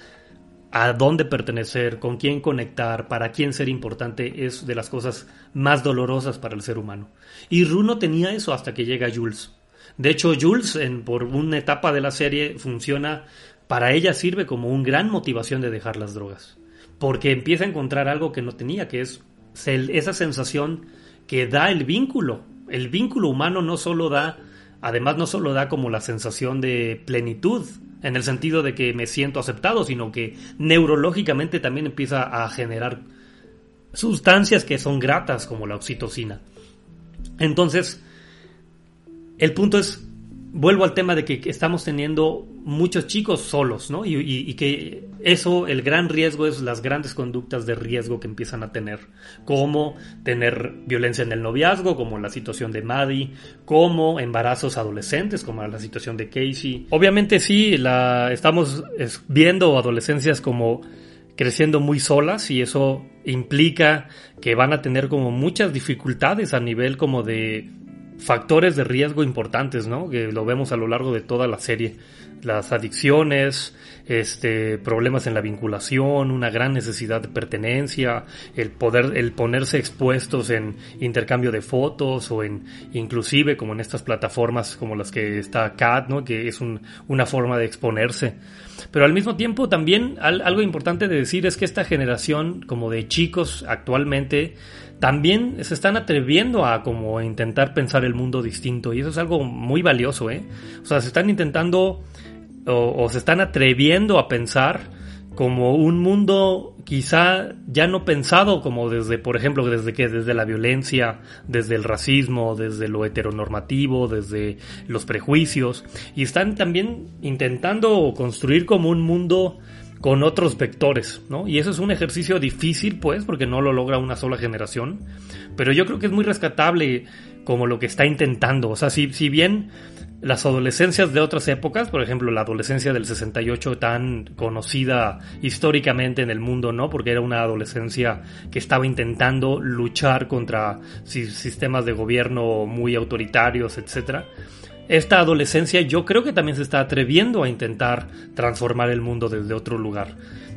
a dónde pertenecer, con quién conectar, para quién ser importante, es de las cosas más dolorosas para el ser humano. Y Runo tenía eso hasta que llega Jules. De hecho, Jules, en, por una etapa de la serie, funciona, para ella sirve como una gran motivación de dejar las drogas. Porque empieza a encontrar algo que no tenía, que es esa sensación que da el vínculo. El vínculo humano no solo da, además no solo da como la sensación de plenitud, en el sentido de que me siento aceptado, sino que neurológicamente también empieza a generar sustancias que son gratas como la oxitocina. Entonces, el punto es vuelvo al tema de que estamos teniendo muchos chicos solos, ¿no? Y, que eso, el gran riesgo es las grandes conductas de riesgo que empiezan a tener, como tener violencia en el noviazgo, como la situación de Maddie, como embarazos adolescentes, como la situación de Casey. Obviamente sí, la, estamos viendo adolescencias como creciendo muy solas y eso implica que van a tener como muchas dificultades a nivel como de factores de riesgo importantes, ¿no? Que lo vemos a lo largo de toda la serie. Las adicciones, este, problemas en la vinculación, una gran necesidad de pertenencia, el poder, el ponerse expuestos en intercambio de fotos o en, inclusive como en estas plataformas como las que está Cat, ¿no? Que es una forma de exponerse. Pero al mismo tiempo también algo importante de decir es que esta generación como de chicos actualmente también se están atreviendo a como intentar pensar el mundo distinto y eso es algo muy valioso, ¿eh? O sea, se están intentando o, se están atreviendo a pensar como un mundo quizá ya no pensado como desde, por ejemplo, desde que desde la violencia, desde el racismo, desde lo heteronormativo, desde los prejuicios y están también intentando construir como un mundo con otros vectores, ¿no? Y eso es un ejercicio difícil, pues, porque no lo logra una sola generación, pero yo creo que es muy rescatable como lo que está intentando, o sea, si, si bien las adolescencias de otras épocas, por ejemplo, la adolescencia del 68 tan conocida históricamente en el mundo, ¿no? Porque era una adolescencia que estaba intentando luchar contra sistemas de gobierno muy autoritarios, etcétera esta adolescencia yo creo que también se está atreviendo a intentar transformar el mundo desde otro lugar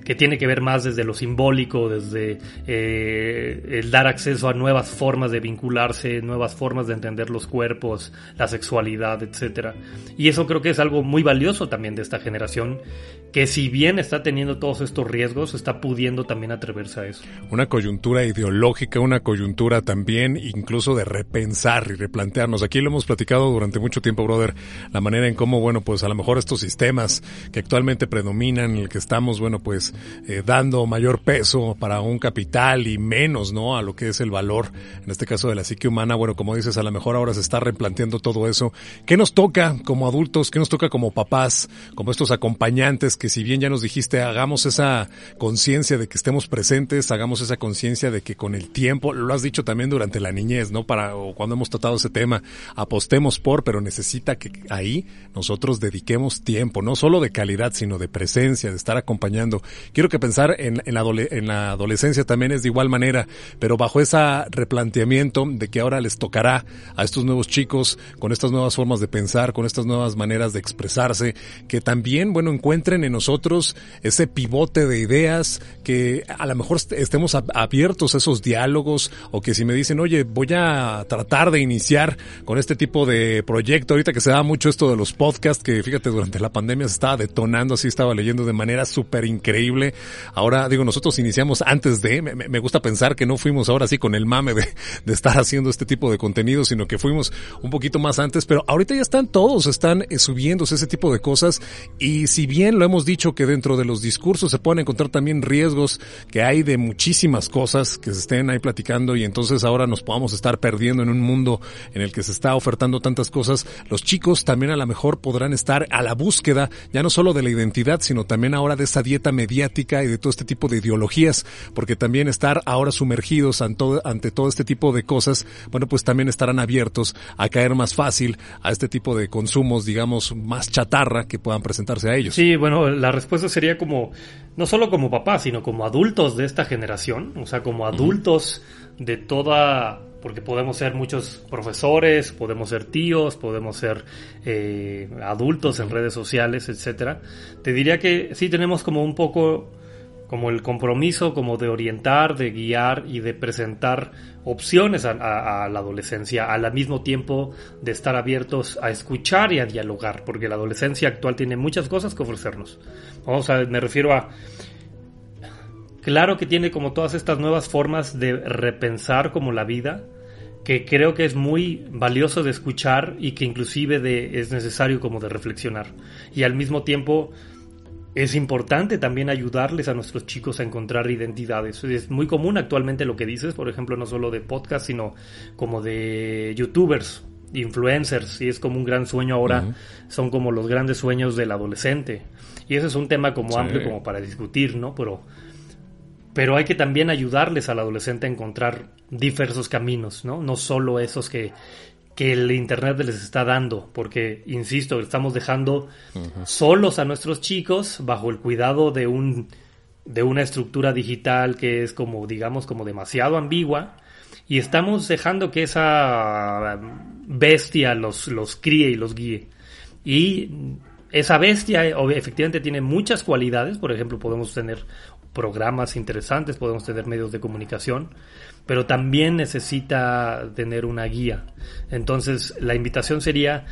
que tiene que ver más desde lo simbólico, desde eh, el dar acceso a nuevas formas de vincularse, nuevas formas de entender los cuerpos, la sexualidad, etc. Y eso creo que es algo muy valioso también de esta generación, que si bien está teniendo todos estos riesgos, está pudiendo también atreverse a eso. Una coyuntura ideológica, una coyuntura también incluso de repensar y replantearnos. Aquí lo hemos platicado durante mucho tiempo, brother, la manera en cómo, bueno, pues a lo mejor estos sistemas que actualmente predominan, en el que estamos, bueno, pues eh, dando mayor peso para un capital y menos, ¿no? A lo que es el valor, en este caso de la psique humana. Bueno, como dices, a lo mejor ahora se está replanteando todo eso. ¿Qué nos toca como adultos? ¿Qué nos toca como papás? Como estos acompañantes que si bien ya nos dijiste, hagamos esa conciencia de que estemos presentes, hagamos esa conciencia de que con el tiempo, lo has dicho también durante la niñez, ¿no? Para, o cuando hemos tratado ese tema, apostemos por, pero necesita que ahí nosotros dediquemos tiempo, no solo de calidad, sino de presencia, de estar acompañando. Quiero que pensar en, la adolescencia también es de igual manera, pero bajo ese replanteamiento de que ahora les tocará a estos nuevos chicos con estas nuevas formas de pensar, con estas nuevas maneras de expresarse, que también, bueno, encuentren en nosotros ese pivote de ideas, que a lo mejor estemos abiertos a esos diálogos o que si me dicen, oye, voy a tratar de iniciar con este tipo de proyecto, ahorita que se da mucho esto de los podcasts, que fíjate, durante la pandemia se estaba detonando, así estaba leyendo de manera súper increíble. Ahora, digo, nosotros iniciamos antes de, me, me, gusta pensar que no fuimos ahora sí con el mame de, de estar haciendo este tipo de contenido, sino que fuimos un poquito más antes, pero ahorita ya están todos, están eh, subiéndose ese tipo de cosas. Y si bien lo hemos dicho que dentro de los discursos se pueden encontrar también riesgos que hay de muchísimas cosas que se estén ahí platicando y entonces ahora nos podamos estar perdiendo en un mundo en el que se está ofertando tantas cosas, los chicos también a lo mejor podrán estar a la búsqueda ya no solo de la identidad, sino también ahora de esa dieta mediática y de todo este tipo de ideologías, porque también estar ahora sumergidos ante todo, ante todo este tipo de cosas, bueno, pues también estarán abiertos a caer más fácil a este tipo de consumos, digamos, más chatarra que puedan presentarse a ellos. Sí, bueno, la respuesta sería como, no solo como papás, sino como adultos de esta generación, o sea, como adultos de toda porque podemos ser muchos profesores, podemos ser tíos, podemos ser eh, adultos en redes sociales, etcétera. Te diría que sí tenemos como un poco como el compromiso como de orientar, de guiar y de presentar opciones a, la adolescencia, al mismo tiempo de estar abiertos a escuchar y a dialogar, porque la adolescencia actual tiene muchas cosas que ofrecernos. Vamos a, me refiero a Claro que tiene como todas estas nuevas formas de repensar como la vida, que creo que es muy valioso de escuchar y que inclusive de, es necesario como de reflexionar. Y al mismo tiempo es importante también ayudarles a nuestros chicos a encontrar identidades. Es muy común actualmente lo que dices, por ejemplo, no solo de podcast, sino como de youtubers, influencers, y es como un gran sueño ahora, son como los grandes sueños del adolescente. Y ese es un tema como amplio como para discutir, ¿no? Pero pero hay que también ayudarles al adolescente a encontrar diversos caminos, ¿no? No solo esos que, que el Internet les está dando, porque, insisto, estamos dejando solos a nuestros chicos bajo el cuidado de, un, de una estructura digital que es como, digamos, como demasiado ambigua, y estamos dejando que esa bestia los, los críe y los guíe. Y esa bestia efectivamente tiene muchas cualidades, por ejemplo, podemos tener programas interesantes, podemos tener medios de comunicación, pero también necesita tener una guía. Entonces, la invitación sería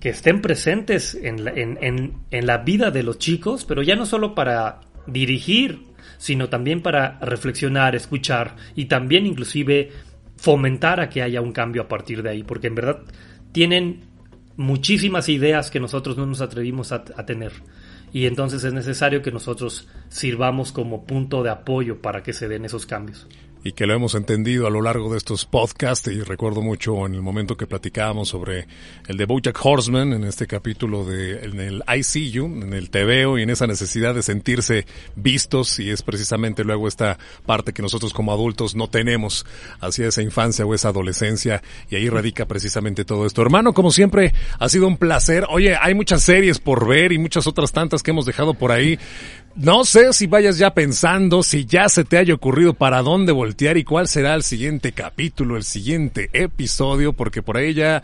que estén presentes en la, en, la vida de los chicos, pero ya no solo para dirigir, sino también para reflexionar, escuchar y también inclusive fomentar a que haya un cambio a partir de ahí, porque en verdad tienen muchísimas ideas que nosotros no nos atrevimos a tener y entonces es necesario que nosotros sirvamos como punto de apoyo para que se den esos cambios y que lo hemos entendido a lo largo de estos podcasts y recuerdo mucho en el momento que platicábamos sobre el de Bojack Horseman en este capítulo de en el ICU, en el TVO y en esa necesidad de sentirse vistos y es precisamente luego esta parte que nosotros como adultos no tenemos hacia esa infancia o esa adolescencia y ahí radica precisamente todo esto. Hermano, como siempre, ha sido un placer. Oye, hay muchas series por ver y muchas otras tantas que hemos dejado por ahí. No sé si vayas ya pensando, si ya se te haya ocurrido para dónde voltear y cuál será el siguiente capítulo, el siguiente episodio, porque por ahí ya,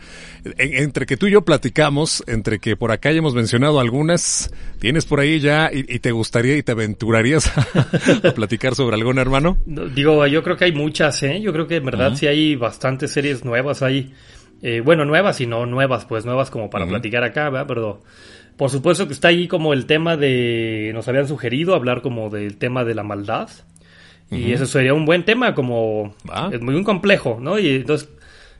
entre que tú y yo platicamos, entre que por acá ya hemos mencionado algunas, tienes por ahí ya y, te gustaría y te aventurarías [laughs] a, platicar sobre alguna, hermano. Digo, yo creo que hay muchas, ¿eh? Yo creo que en verdad sí hay bastantes series nuevas ahí. Eh, bueno, nuevas y no nuevas, pues nuevas como para platicar acá, ¿verdad? Pero por supuesto que está ahí como el tema de, nos habían sugerido hablar como del tema de la maldad. Y eso sería un buen tema, como es muy complejo, ¿no? Y entonces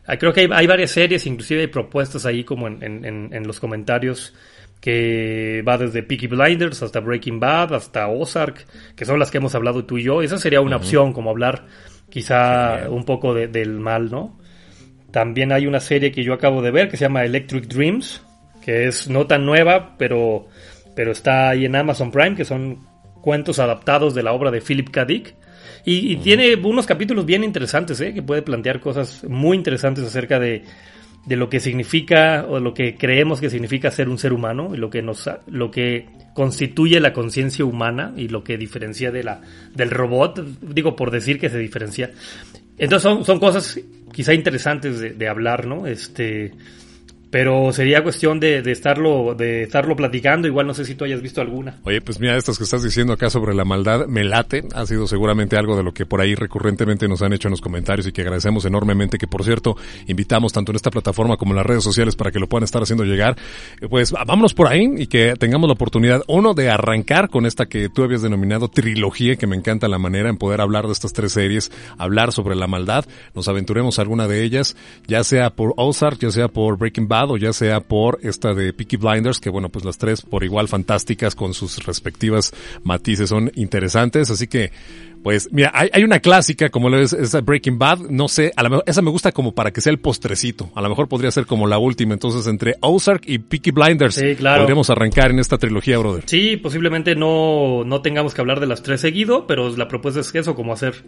ah, creo que hay, varias series, inclusive hay propuestas ahí como en, los comentarios que va desde Peaky Blinders hasta Breaking Bad, hasta Ozark, que son las que hemos hablado tú y yo. Esa sería una opción, como hablar quizá un poco del mal, ¿no? También hay una serie que yo acabo de ver que se llama Electric Dreams, que es no tan nueva, pero, pero está ahí en Amazon Prime, que son cuentos adaptados de la obra de Philip K. Dick. Y, tiene unos capítulos bien interesantes, ¿eh? que puede plantear cosas muy interesantes acerca de, de lo que significa o lo que creemos que significa ser un ser humano y lo que nos lo que constituye la conciencia humana y lo que diferencia de la del robot digo por decir que se diferencia entonces son, son cosas quizá interesantes de, de hablar no este pero sería cuestión de, de, estarlo de estarlo platicando. Igual no sé si tú hayas visto alguna. Oye, pues mira, estas que estás diciendo acá sobre la maldad me late. Ha sido seguramente algo de lo que por ahí recurrentemente nos han hecho en los comentarios y que agradecemos enormemente. Que por cierto, invitamos tanto en esta plataforma como en las redes sociales para que lo puedan estar haciendo llegar. Pues vámonos por ahí y que tengamos la oportunidad, uno, de arrancar con esta que tú habías denominado trilogía, que me encanta la manera en poder hablar de estas tres series, hablar sobre la maldad. Nos aventuremos alguna de ellas, ya sea por Ozark, ya sea por Breaking Bad o ya sea por esta de Peaky Blinders, que bueno, pues las tres por igual fantásticas con sus respectivas matices son interesantes, así que pues mira, hay, hay una clásica como lo es esa Breaking Bad, no sé, a lo mejor esa me gusta como para que sea el postrecito, a lo mejor podría ser como la última, entonces entre Ozark y Peaky Blinders sí, claro. podríamos arrancar en esta trilogía, brother. Sí, posiblemente no, no tengamos que hablar de las tres seguido, pero la propuesta es eso, como hacer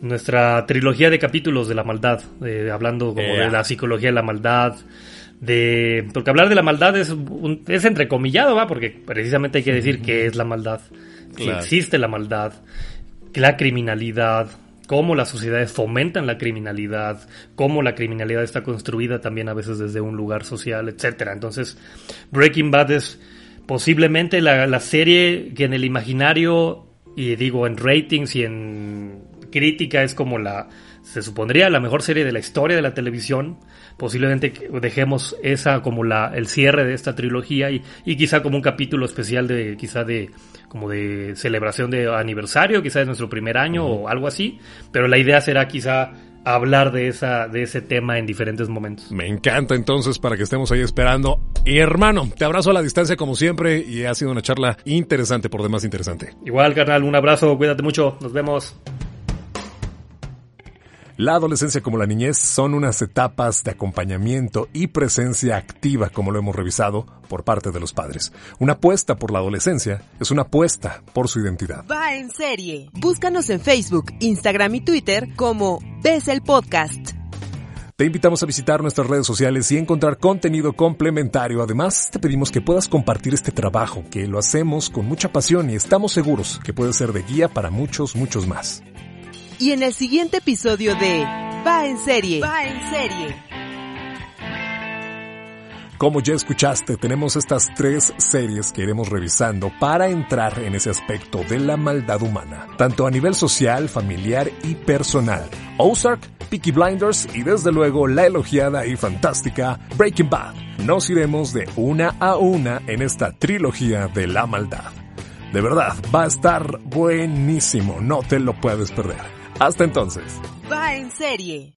nuestra trilogía de capítulos de la maldad, eh, hablando como yeah. de la psicología de la maldad, de porque hablar de la maldad es un, es entrecomillado, va, porque precisamente hay que decir qué es la maldad, claro. si existe la maldad, la criminalidad, cómo las sociedades fomentan la criminalidad, cómo la criminalidad está construida también a veces desde un lugar social, etcétera. Entonces, Breaking Bad es posiblemente la, la serie que en el imaginario y digo en ratings y en crítica es como la se supondría la mejor serie de la historia de la televisión. Posiblemente dejemos esa como la el cierre de esta trilogía y, y quizá como un capítulo especial de quizá de como de celebración de aniversario, quizá de nuestro primer año uh -huh. o algo así. Pero la idea será quizá hablar de esa de ese tema en diferentes momentos. Me encanta entonces para que estemos ahí esperando. Y hermano, te abrazo a la distancia como siempre y ha sido una charla interesante por demás interesante. Igual, carnal, un abrazo, cuídate mucho, nos vemos. La adolescencia como la niñez son unas etapas de acompañamiento y presencia activa, como lo hemos revisado, por parte de los padres. Una apuesta por la adolescencia es una apuesta por su identidad. Va en serie. Búscanos en Facebook, Instagram y Twitter como Ves el Podcast. Te invitamos a visitar nuestras redes sociales y encontrar contenido complementario. Además, te pedimos que puedas compartir este trabajo, que lo hacemos con mucha pasión y estamos seguros que puede ser de guía para muchos, muchos más y en el siguiente episodio de Va en serie. Va en serie. Como ya escuchaste, tenemos estas tres series que iremos revisando para entrar en ese aspecto de la maldad humana, tanto a nivel social, familiar y personal. Ozark, Peaky Blinders y desde luego la elogiada y fantástica Breaking Bad. Nos iremos de una a una en esta trilogía de la maldad. De verdad, va a estar buenísimo, no te lo puedes perder. Hasta entonces. Va en serie.